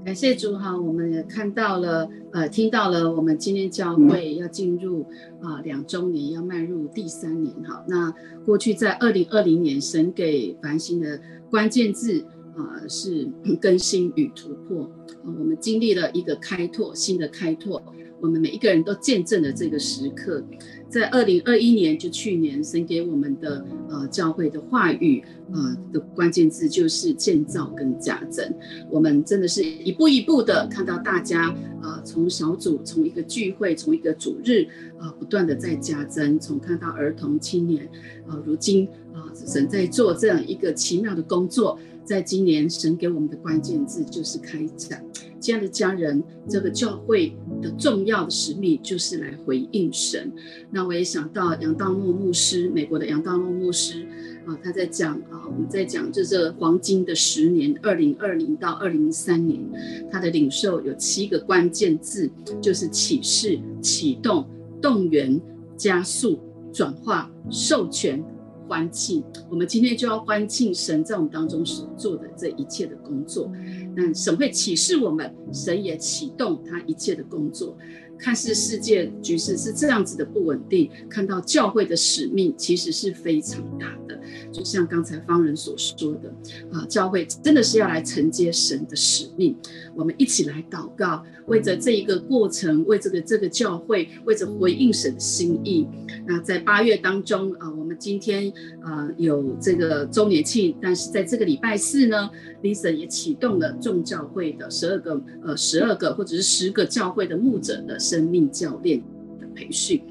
感谢主哈，我们也看到了，呃，听到了，我们今天教会要进入啊、两周年，要迈入第三年哈。那过去在二零二零年，神给繁星的关键字啊、是 [COUGHS] 更新与突破，我们经历了一个开拓，新的开拓。我们每一个人都见证了这个时刻，在二零二一年，就去年，神给我们的呃教会的话语，呃的关键字就是建造跟加增。我们真的是一步一步的看到大家呃从小组，从一个聚会，从一个主日呃不断的在加增，从看到儿童青年，呃如今啊、神在做这样一个奇妙的工作。在今年，神给我们的关键字就是开展。亲爱的家人，这个教会的重要的使命就是来回应神。那我也想到杨道诺牧师，美国的杨道诺牧师啊，他在讲啊，我们在讲这这黄金的十年，二零二零到二零三年，他的领受有七个关键字，就是启示、启动、动员、加速、转化、授权。欢庆，我们今天就要欢庆神在我们当中所做的这一切的工作。那神会启示我们，神也启动他一切的工作。看似世界局势是这样子的不稳定，看到教会的使命其实是非常大的。就像刚才方人所说的，啊，教会真的是要来承接神的使命。我们一起来祷告，为着这一个过程，为这个这个教会，为着回应神的心意。那在八月当中啊，我们今天啊有这个周年庆，但是在这个礼拜四呢，Lisa 也启动了众教会的十二个呃十二个或者是十个教会的牧者的。生命教练的培训，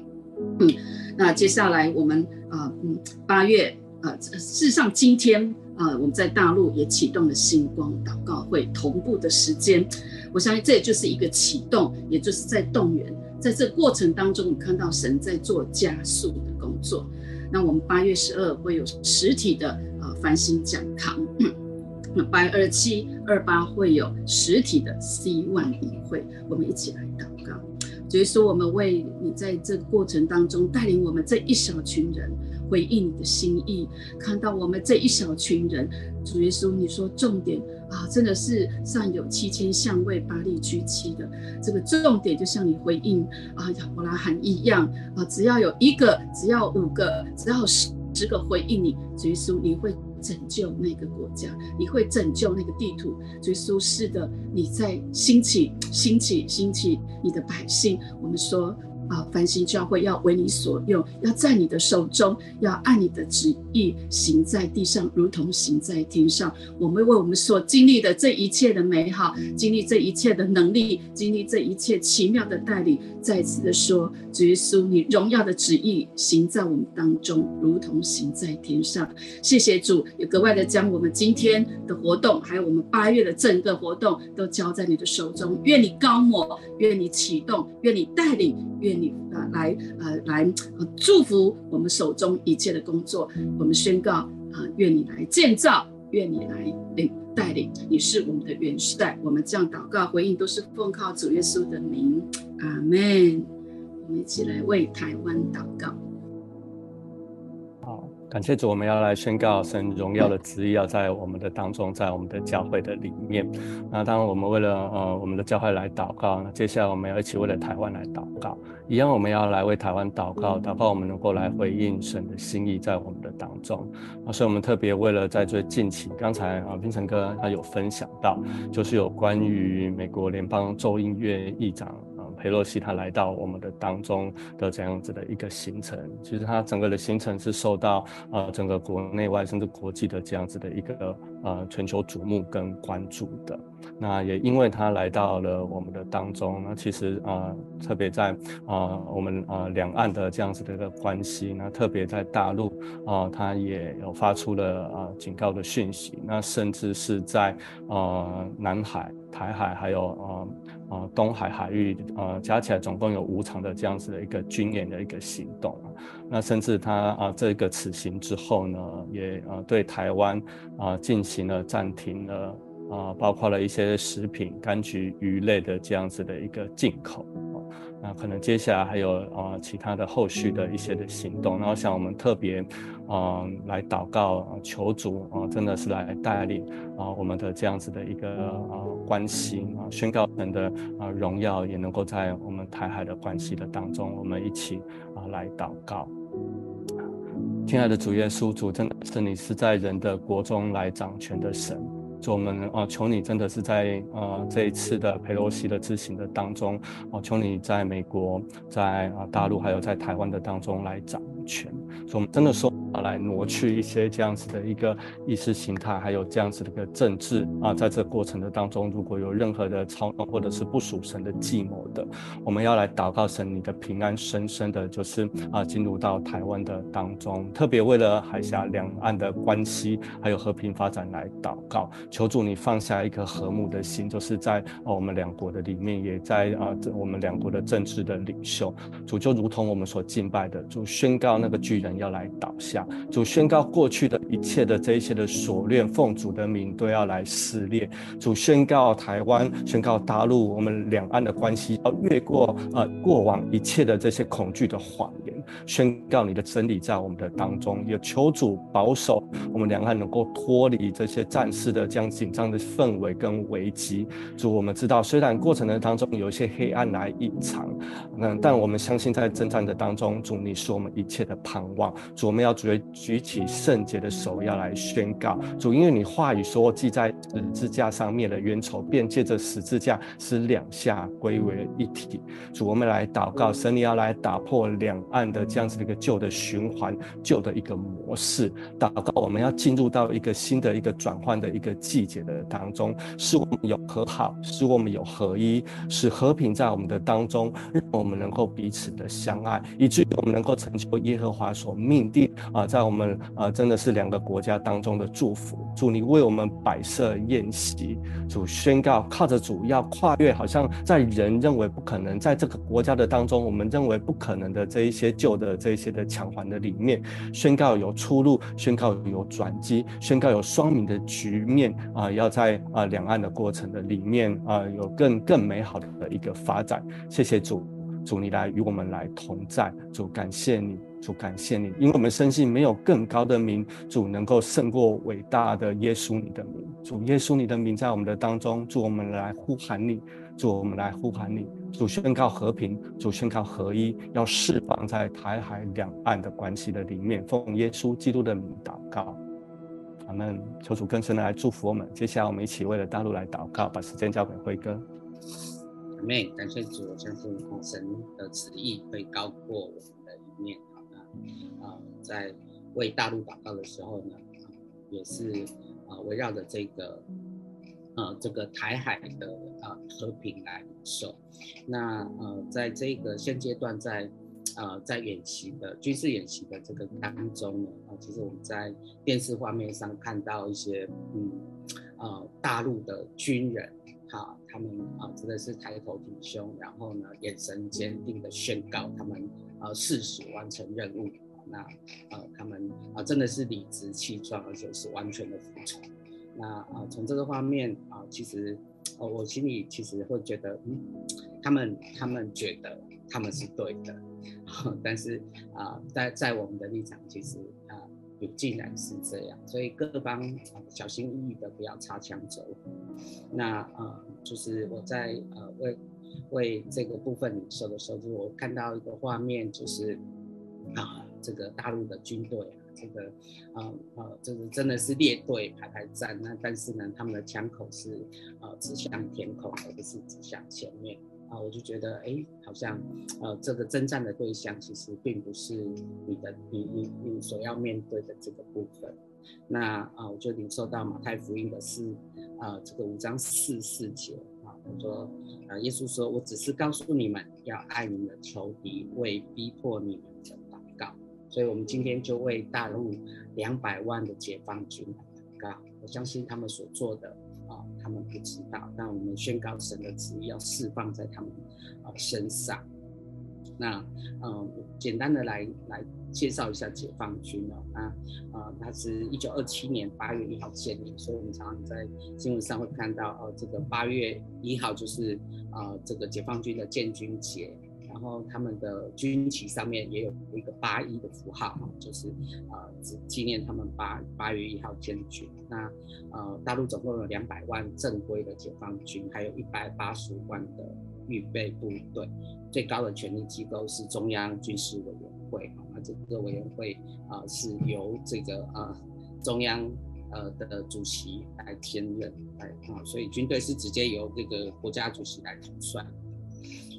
嗯，那接下来我们啊，嗯，八月啊，事实上今天啊，我们在大陆也启动了星光祷告会同步的时间，我相信这也就是一个启动，也就是在动员，在这过程当中，我看到神在做加速的工作。那我们八月十二会有实体的呃繁星讲堂，那八月二十七、二八会有实体的 C One 会，我们一起来祷告。所以说，我们为你在这个过程当中带领我们这一小群人回应你的心意，看到我们这一小群人，主耶稣，你说重点啊，真的是上有七千相位，八力举旗的这个重点，就像你回应啊亚伯拉罕一样啊，只要有一个，只要五个，只要十十个回应你，主耶稣，你会。拯救那个国家，你会拯救那个地图。最舒适的，你在兴起、兴起、兴起你的百姓。我们说，啊，繁星教会要为你所用，要在你的手中，要按你的旨意行在地上，如同行在天上。我们为我们所经历的这一切的美好，经历这一切的能力，经历这一切奇妙的带领，再次的说，主耶稣，你荣耀的旨意行在我们当中，如同行在天上。谢谢主，也格外的将我们今天的活动，还有我们八月的整个活动，都交在你的手中。愿你高抹，愿你启动，愿你带领，愿你啊来呃来祝福我们手中一切的工作。我们宣告啊，愿你来建造，愿你来领带领。你是我们的元帅，我们这样祷告回应都是奉靠主耶稣的名，阿门。我们一起来为台湾祷告。感谢主，我们要来宣告神荣耀的旨意，要在我们的当中，在我们的教会的里面。那当我们为了呃我们的教会来祷告，那接下来我们要一起为了台湾来祷告。一样，我们要来为台湾祷告，祷告我们能够来回应神的心意在我们的当中。啊，所以我们特别为了在最近期，刚才啊，冰城哥他有分享到，就是有关于美国联邦众议院议长。佩洛西他来到我们的当中的这样子的一个行程，其实他整个的行程是受到呃整个国内外甚至国际的这样子的一个呃全球瞩目跟关注的。那也因为他来到了我们的当中，那其实呃特别在呃我们呃两岸的这样子的一个关系，那特别在大陆啊、他也有发出了呃警告的讯息，那甚至是在呃南海、台海还有呃。啊，东海海域，啊，加起来总共有五场的这样子的一个军演的一个行动啊。那甚至他啊，这个此行之后呢，也啊对台湾啊进行了暂停了啊，包括了一些食品、柑橘、鱼类的这样子的一个进口。那可能接下来还有啊其他的后续的一些的行动，然后像我们特别啊来祷告求主啊，真的是来带领啊我们的这样子的一个啊关系啊，宣告神的啊荣耀也能够在我们台海的关系的当中，我们一起啊来祷告。亲爱的主耶稣，主真的是你是在人的国中来掌权的神。主我们啊，求你真的是在呃这一次的佩洛西的之行的当中，啊，求你在美国、在啊大陆还有在台湾的当中来掌权。所以我们真的说啊，来挪去一些这样子的一个意识形态，还有这样子的一个政治啊，在这过程的当中，如果有任何的操弄或者是不属神的计谋的，我们要来祷告神，你的平安深深的，就是啊进入到台湾的当中，特别为了海峡两岸的关系还有和平发展来祷告。求主你放下一颗和睦的心，就是在啊我们两国的里面，也在啊这我们两国的政治的领袖。主就如同我们所敬拜的，主宣告那个巨人要来倒下，主宣告过去的一切的这一些的锁链，奉主的名都要来撕裂。主宣告台湾，宣告大陆，我们两岸的关系要越过呃过往一切的这些恐惧的谎言，宣告你的真理在我们的当中。也求主保守我们两岸能够脱离这些战事的这样紧张的氛围跟危机，主，我们知道，虽然过程的当中有一些黑暗来隐藏，嗯，但我们相信在征战的当中，主，你是我们一切的盼望。主，我们要主举举起圣洁的手，要来宣告，主，因为你话语说，记在十字架上面的冤仇，便借着十字架使两下归为一体。主，我们来祷告，神，你要来打破两岸的这样子的一个旧的循环、旧的一个模式。祷告，我们要进入到一个新的一个转换的一个。季节的当中，使我们有和好，使我们有合一，使和平在我们的当中，让我们能够彼此的相爱，以至于我们能够成就耶和华所命定，在我们啊真的是两个国家当中的祝福。主，你为我们摆设宴席，主宣告靠着主要跨越，好像在人认为不可能，在这个国家的当中，我们认为不可能的这一些旧的这一些的强环的里面，宣告有出路，宣告有转机，宣告有双赢的局面。啊，要在啊两岸的过程的里面啊，有更更美好的一个发展。谢谢主，主你来与我们来同在，主感谢你，主感谢你，因为我们深信没有更高的名，主能够胜过伟大的耶稣你的名。主耶稣你的名在我们的当中，主我们来呼喊你，主我们来呼喊你，主宣告和平，主宣告合一，要释放在台海两岸的关系的里面，奉耶稣基督的名祷告。我们求主更深的来祝福我们。接下来，我们一起为了大陆来祷告，把时间交给辉哥。阿妹，感谢主，我相信神的旨意会高过我们的一面。啊，在为大陆祷告的时候呢，也是啊围绕着这个呃这个台海的啊和平来受。那呃，在这个现阶段在，在呃在演习的军事演习的这个当中呢，啊，其实我们在电视画面上看到一些嗯呃大陆的军人。好，他们啊真的是抬头挺胸，然后呢眼神坚定的宣告他们呃事实完成任务。那呃他们啊真的是理直气壮，而且是完全的服从。那啊从这个方面啊，其实呃我心里其实会觉得，嗯，他们他们觉得他们是对的，[LAUGHS] 但是啊在在我们的立场，其实啊。也竟然是这样，所以各方小心翼翼的不要擦枪走火。那呃，就是我在呃为为这个部分领受的时候，就我看到一个画面，就是啊这个大陆的军队啊，这个啊啊这个真的是列队排排站，那但是呢，他们的枪口是啊指向天空，而不是指向前面。啊，我就觉得，哎，好像，呃，这个征战的对象其实并不是你的，你你你所要面对的这个部分。那啊，我就领受到马太福音的是，啊，这个五章四四节说，啊，耶稣说，我只是告诉你们要爱你们的仇敌，为逼迫你们的祷告。所以，我们今天就为大陆两百万的解放军祷告。我相信他们所做的。啊，他们不知道，但我们宣告神的旨意要释放在他们啊身上。那嗯，简单的来来介绍一下解放军哦。那呃，它是一九二七年八月一号建立，所以我们常常在新闻上会看到哦，这个八月一号就是啊这个解放军的建军节。然后他们的军旗上面也有一个八一的符号，就是呃，只纪念他们八八月一号建军。那呃，大陆总共有两百万正规的解放军，还有一百八十万的预备部队。最高的权力机构是中央军事委员会，那这个委员会啊、是由这个啊中央呃的主席来兼任，来啊，所以军队是直接由这个国家主席来统帅。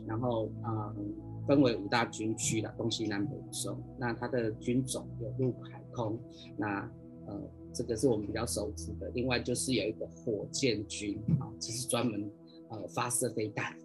然后，嗯，分为五大军区的东西南北中。那它的军种有陆海空。那，呃，这个是我们比较熟知的。另外就是有一个火箭军啊，这是专门呃发射飞弹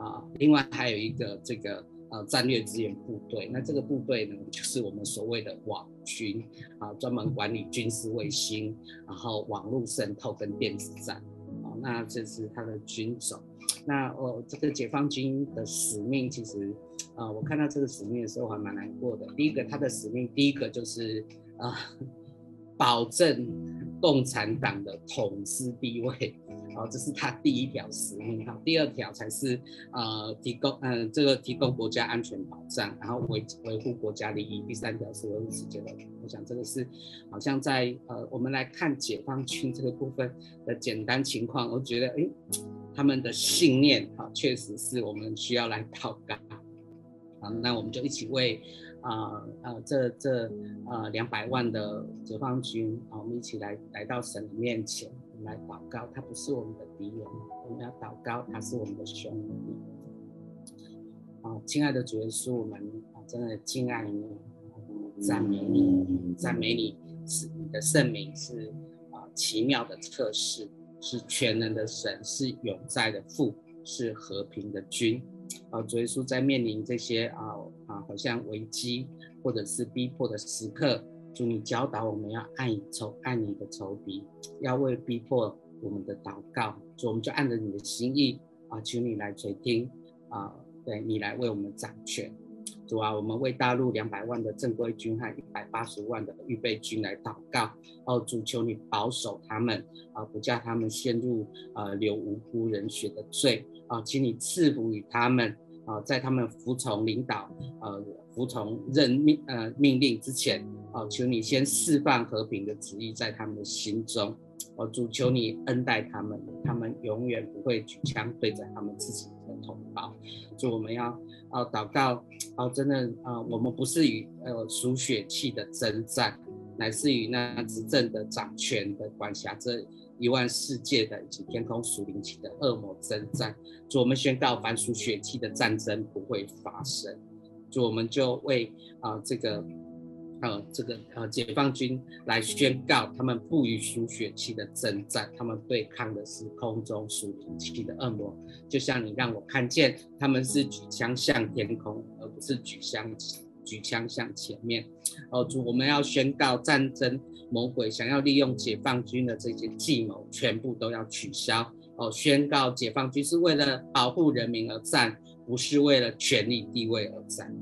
啊。另外还有一个这个呃战略支援部队。那这个部队呢，就是我们所谓的网军啊，专门管理军事卫星，然后网络渗透跟电子战。啊，那这是它的军种。那哦，这个解放军的使命，其实，啊、我看到这个使命的时候还蛮难过的。第一个，他的使命，第一个就是啊、保证共产党的统治地位，好、[LAUGHS] 这是他第一条使命。哈，第二条才是呃，提供嗯、这个提供国家安全保障，然后维维护国家利益。第三条是维护世界和平。我想这个是好像在呃，我们来看解放军这个部分的简单情况，我觉得哎。他们的信念啊，确实是我们需要来祷告啊。那我们就一起为啊啊这这啊两百万的解放军啊，我们一起来来到神的面前，我们来祷告。他不是我们的敌人，我们要祷告，他是我们的兄弟。啊，亲爱的主耶稣，我们啊真的敬爱你，赞美你，赞美你，是你的圣名是啊奇妙的测试。是全能的神，是永在的父，是和平的君。啊，主耶稣在面临这些啊啊，好像危机或者是逼迫的时刻，主你教导我们要爱仇爱你的仇敌，要为逼迫我们的祷告。主，我们就按着你的心意啊，求你来垂听啊，对你来为我们掌权。主啊，我们为大陆两百万的正规军和一百八十万的预备军来祷告。哦，主求你保守他们啊，不叫他们陷入呃流无辜人血的罪啊，请你赐福于他们啊，在他们服从领导呃服从任命呃命令之前啊，求你先释放和平的旨意在他们的心中。我，主求你恩待他们，他们永远不会举枪对着他们自己的同胞。就，我们要啊祷告啊，真的啊，我们不是与呃属血气的征战，乃是与那执政的掌权的管辖这一万世界的以及天空属灵气的恶魔征战。主，我们宣告凡属血气的战争不会发生。主，我们就为啊、这个。呃，这个呃，解放军来宣告，他们不与属血气的征战，他们对抗的是空中属灵气的恶魔。就像你让我看见，他们是举枪向天空，而不是举枪举枪向前面。哦，主，我们要宣告战争魔鬼想要利用解放军的这些计谋，全部都要取消。哦，宣告解放军是为了保护人民而战，不是为了权力地位而战。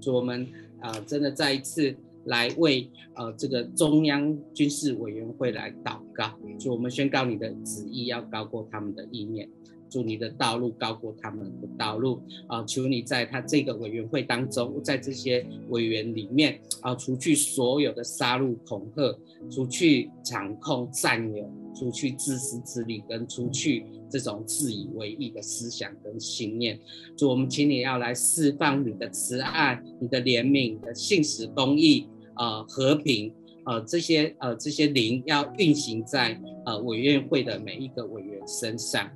主，我们啊、真的再一次。来为呃这个中央军事委员会来祷告，主，我们宣告你的旨意要高过他们的意念，祝你的道路高过他们的道路啊、求你在他这个委员会当中，在这些委员里面啊、除去所有的杀戮恐吓，除去掌控占有，除去自私自利，跟除去这种自以为义的思想跟信念。主，我们请你要来释放你的慈爱、你的怜悯、你的信实公义。呃，和平，呃，这些呃这些灵要运行在呃委员会的每一个委员身上。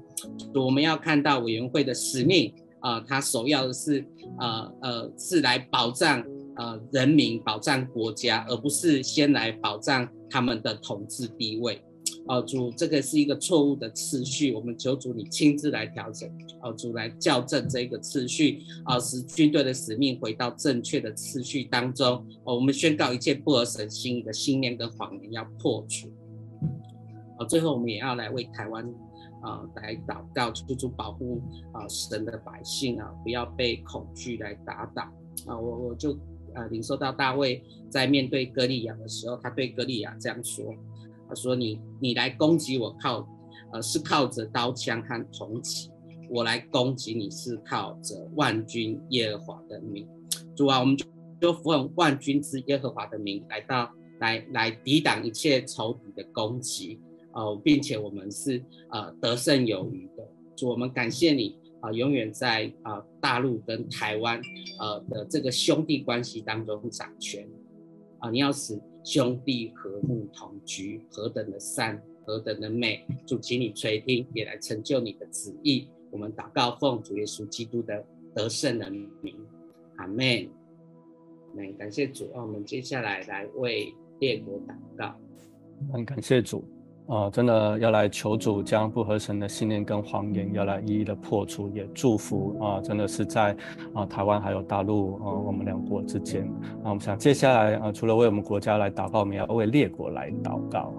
我们要看到委员会的使命，啊、呃，它首要的是，呃呃，是来保障呃人民、保障国家，而不是先来保障他们的统治地位。哦，主，这个是一个错误的次序，我们求主你亲自来调整，哦，主来校正这个次序，啊，使军队的使命回到正确的次序当中。哦，我们宣告一切不合神心意的信念跟谎言要破除。啊，最后我们也要来为台湾啊来祷告，求主保护啊神的百姓啊，不要被恐惧来打倒。啊，我我就啊领受到大卫在面对歌利亚的时候，他对歌利亚这样说。他说你：“你来攻击我靠，呃，是靠着刀枪和铜戟；我来攻击你是靠着万军耶和华的名。主啊，我们就就奉万军之耶和华的名来到，来来抵挡一切仇敌的攻击，呃，并且我们是呃得胜有余的。主，我们感谢你啊、永远在啊、大陆跟台湾呃的这个兄弟关系当中掌权啊、你要使。”兄弟和睦同居，何等的善，何等的美！主，请你垂听，也来成就你的旨意。我们祷告，奉主耶稣基督的得胜的名，阿门。来，感谢主。我们接下来来为列国祷告。很感谢主。啊，真的要来求主将不合神的信念跟谎言要来一一的破除，也祝福啊，真的是在啊台湾还有大陆啊我们两国之间。啊我们想接下来啊，除了为我们国家来祷告，我们要为列国来祷告。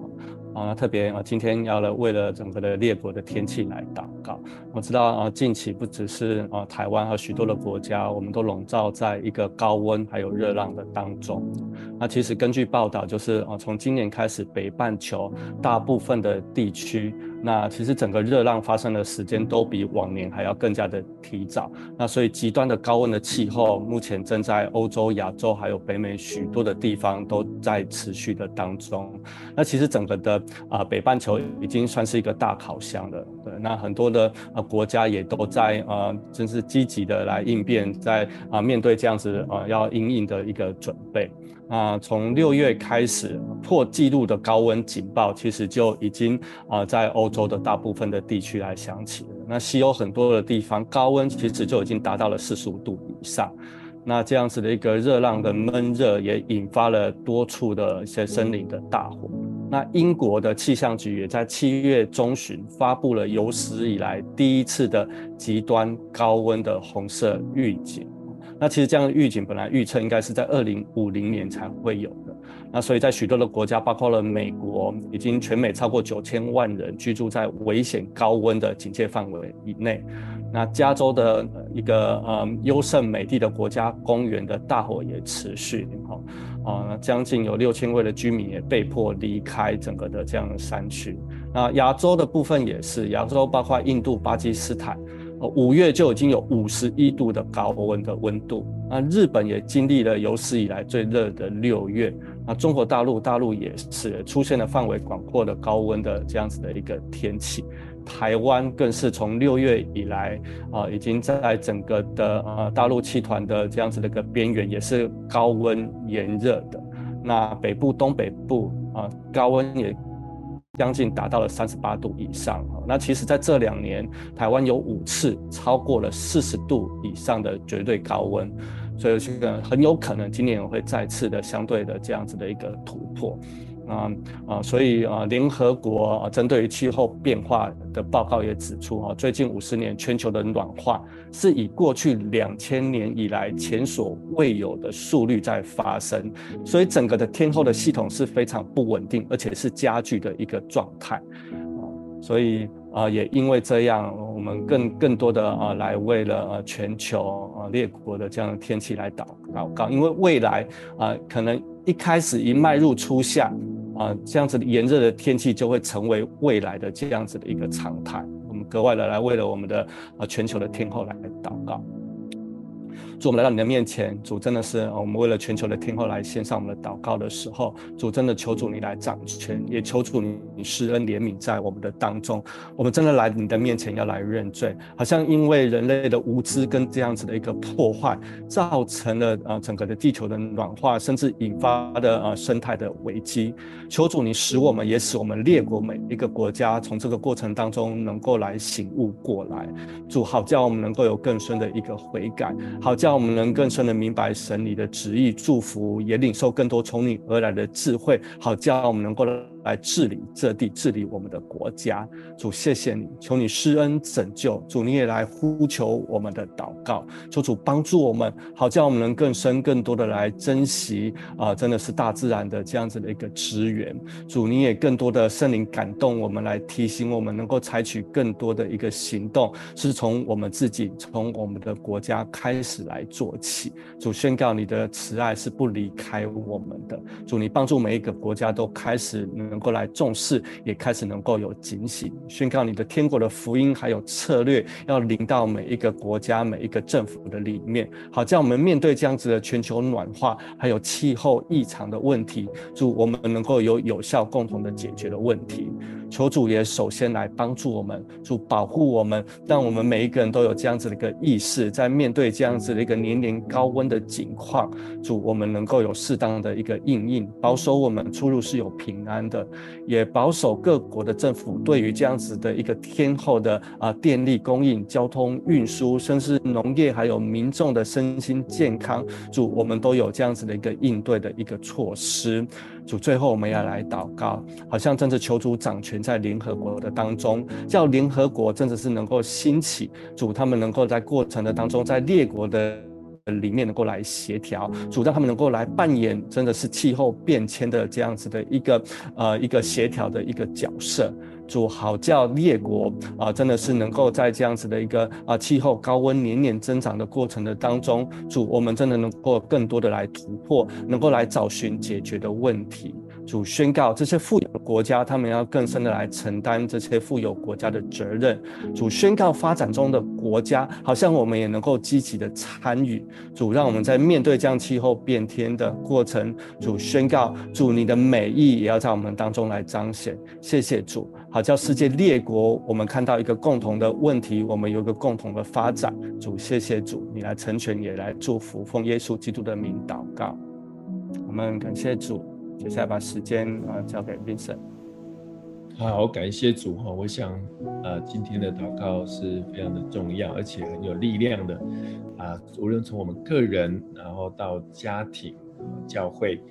啊，特别啊，今天要来为了整个的列国的天气来祷我知道啊，近期不只是啊台湾和许多的国家，我们都笼罩在一个高温还有热浪的当中。那其实根据报道，就是啊，从今年开始，北半球大部分的地区。那其实整个热浪发生的时间都比往年还要更加的提早。那所以极端的高温的气候，目前正在欧洲、亚洲还有北美许多的地方都在持续的当中。那其实整个的啊、北半球已经算是一个大烤箱了。对，那很多的呃国家也都在呃真是积极的来应变，在啊、面对这样子呃要应应的一个准备。啊，从六月开始破纪录的高温警报，其实就已经啊在欧洲的大部分的地区来响起了。那西欧很多的地方高温其实就已经达到了四十五度以上。那这样子的一个热浪的闷热，也引发了多处的一些森林的大火。那英国的气象局也在七月中旬发布了有史以来第一次的极端高温的红色预警。那其实这样的预警本来预测应该是在二零五零年才会有的，那所以在许多的国家，包括了美国，已经全美超过九千万人居住在危险高温的警戒范围以内。那加州的一个呃优胜美地的国家公园的大火也持续，哈啊，将近有六千位的居民也被迫离开整个的这样的山区。那亚洲的部分也是，亚洲包括印度、巴基斯坦。呃五月就已经有五十一度的高温的温度，那日本也经历了有史以来最热的六月，那中国大陆大陆也是出现了范围广阔的高温的这样子的一个天气，台湾更是从六月以来啊，已经在整个的呃大陆气团的这样子的一个边缘，也是高温炎热的，那北部东北部啊高温也。将近达到了三十八度以上。那其实在这两年，台湾有五次超过了四十度以上的绝对高温，所以这个很有可能今年会再次的相对的这样子的一个突破。啊啊，所以啊，联合国针对于气候变化的报告也指出，哈，最近五十年全球的暖化是以过去两千年以来前所未有的速率在发生，所以整个的天候的系统是非常不稳定，而且是加剧的一个状态。啊，所以啊，也因为这样，我们更更多的啊，来为了全球啊列国的这样的天气来祷祷告，因为未来啊，可能一开始一迈入初夏。啊，这样子炎热的天气就会成为未来的这样子的一个常态。我们格外的来为了我们的啊全球的天后来祷告。主，我们来到你的面前，主真的是我们为了全球的天后来献上我们的祷告的时候，主真的求主你来掌权，也求主你施恩怜悯在我们的当中。我们真的来你的面前要来认罪，好像因为人类的无知跟这样子的一个破坏，造成了啊整个的地球的暖化，甚至引发的啊生态的危机。求主你使我们，也使我们列国每一个国家从这个过程当中能够来醒悟过来。主好叫我们能够有更深的一个悔改，好叫。让我们能更深的明白神你的旨意，祝福也领受更多从你而来的智慧，好叫我们能够来治理这地，治理我们的国家。主，谢谢你，求你施恩拯救。主，你也来呼求我们的祷告，求主帮助我们，好叫我们能更深、更多的来珍惜啊、真的是大自然的这样子的一个资源。主，你也更多的圣灵感动我们，来提醒我们，能够采取更多的一个行动，是从我们自己、从我们的国家开始来做起。主，宣告你的慈爱是不离开我们的。主，你帮助每一个国家都开始能。够来重视，也开始能够有警醒，宣告你的天国的福音还有策略，要临到每一个国家、每一个政府的里面，好在我们面对这样子的全球暖化，还有气候异常的问题，祝我们能够有有效共同的解决的问题。求主也首先来帮助我们，主保护我们，让我们每一个人都有这样子的一个意识，在面对这样子的一个年年高温的景况，主我们能够有适当的一个应应，保守我们出入是有平安的，也保守各国的政府对于这样子的一个天候的啊电力供应、交通运输，甚至农业还有民众的身心健康，主我们都有这样子的一个应对的一个措施。主，最后我们要来祷告，好像真的求主掌权在联合国的当中，叫联合国真的是能够兴起，主他们能够在过程的当中，在列国的里面能够来协调，主让他们能够来扮演真的是气候变迁的这样子的一个呃一个协调的一个角色。主好叫列国啊，真的是能够在这样子的一个啊气候高温年年增长的过程的当中，主我们真的能够更多的来突破，能够来找寻解决的问题。主宣告这些富有的国家，他们要更深的来承担这些富有国家的责任。主宣告发展中的国家，好像我们也能够积极的参与。主让我们在面对这样气候变天的过程，主宣告主你的美意也要在我们当中来彰显。谢谢主。好，叫世界列国，我们看到一个共同的问题，我们有一个共同的发展。主，谢谢主，你来成全，也来祝福，奉耶稣基督的名祷告。我们感谢主，接下来把时间啊交给 Vincent。好，感谢主哈，我想啊，今天的祷告是非常的重要，而且很有力量的啊，无论从我们个人，然后到家庭、教会，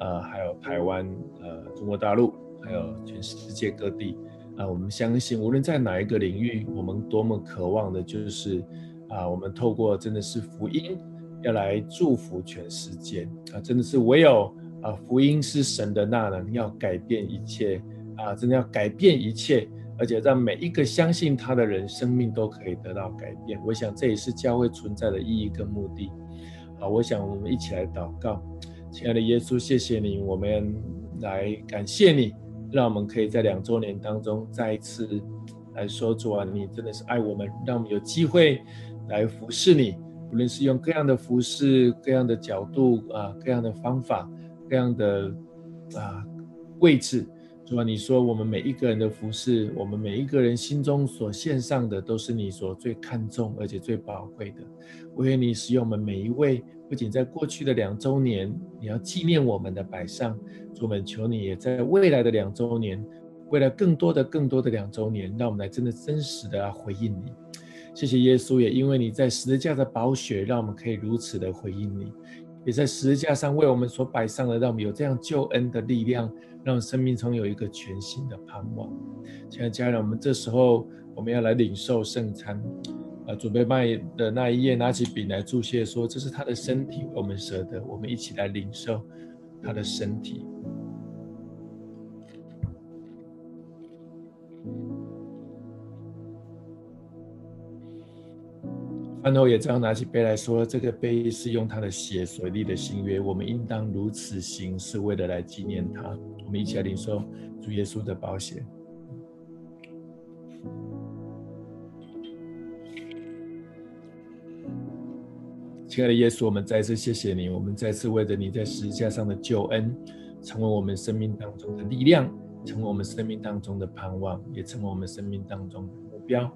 呃，还有台湾，呃，中国大陆。还有全世界各地啊，我们相信，无论在哪一个领域，我们多么渴望的，就是啊，我们透过真的是福音，要来祝福全世界啊，真的是唯有啊，福音是神的那能，要改变一切啊，真的要改变一切，而且让每一个相信他的人，生命都可以得到改变。我想这也是教会存在的意义跟目的。好，我想我们一起来祷告，亲爱的耶稣，谢谢你，我们来感谢你。让我们可以在两周年当中再一次来说，主啊，你真的是爱我们，让我们有机会来服侍你，无论是用各样的服侍、各样的角度啊、各样的方法、各样的啊位置。主啊，你说我们每一个人的服侍，我们每一个人心中所献上的，都是你所最看重而且最宝贵的。我愿你使用我们每一位，不仅在过去的两周年，你要纪念我们的摆上。主们求你也在未来的两周年，未来更多的、更多的两周年，让我们来真的真实的回应你。谢谢耶稣，也因为你在十字架的宝血，让我们可以如此的回应你；也在十字架上为我们所摆上的，让我们有这样救恩的力量，让生命中有一个全新的盼望。亲爱的家人，我们这时候我们要来领受圣餐。啊，准备卖的那一页，拿起饼来祝谢，说：“这是他的身体，我们舍得，我们一起来领受他的身体。”安后也这样拿起杯来说：“这个杯是用他的血所立的新约，我们应当如此行，是为了来纪念他。”我们一起来领受主耶稣的宝血。亲爱的耶稣，我们再次谢谢你，我们再次为着你在十字架上的救恩，成为我们生命当中的力量，成为我们生命当中的盼望，也成为我们生命当中的目标。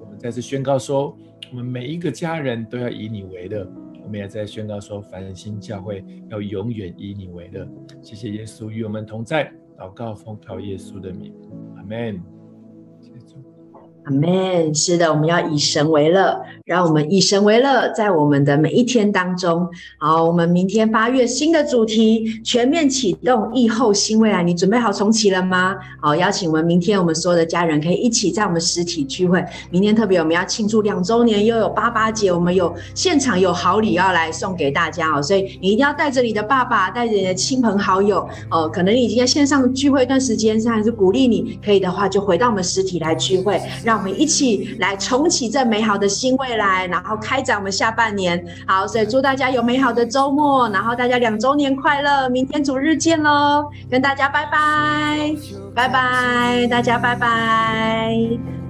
我们再次宣告说，我们每一个家人都要以你为乐。我们也在宣告说，繁星教会要永远以你为乐。谢谢耶稣与我们同在，祷告奉靠耶稣的名，阿门。阿门。是的，我们要以神为乐，让我们以神为乐，在我们的每一天当中。好，我们明天八月新的主题全面启动疫后新未来，你准备好重启了吗？好，邀请我们明天我们所有的家人可以一起在我们实体聚会。明天特别我们要庆祝两周年，又有八八节，我们有现场有好礼要来送给大家哦，所以你一定要带着你的爸爸，带着你的亲朋好友哦。可能你已经在线上聚会一段时间，现在是鼓励你，可以的话就回到我们实体来聚会，让我们一起来重启这美好的新未来，然后开展我们下半年。好，所以祝大家有美好的周末，然后大家两周年快乐，明天逐日见喽，跟大家拜拜，拜拜，大家拜拜。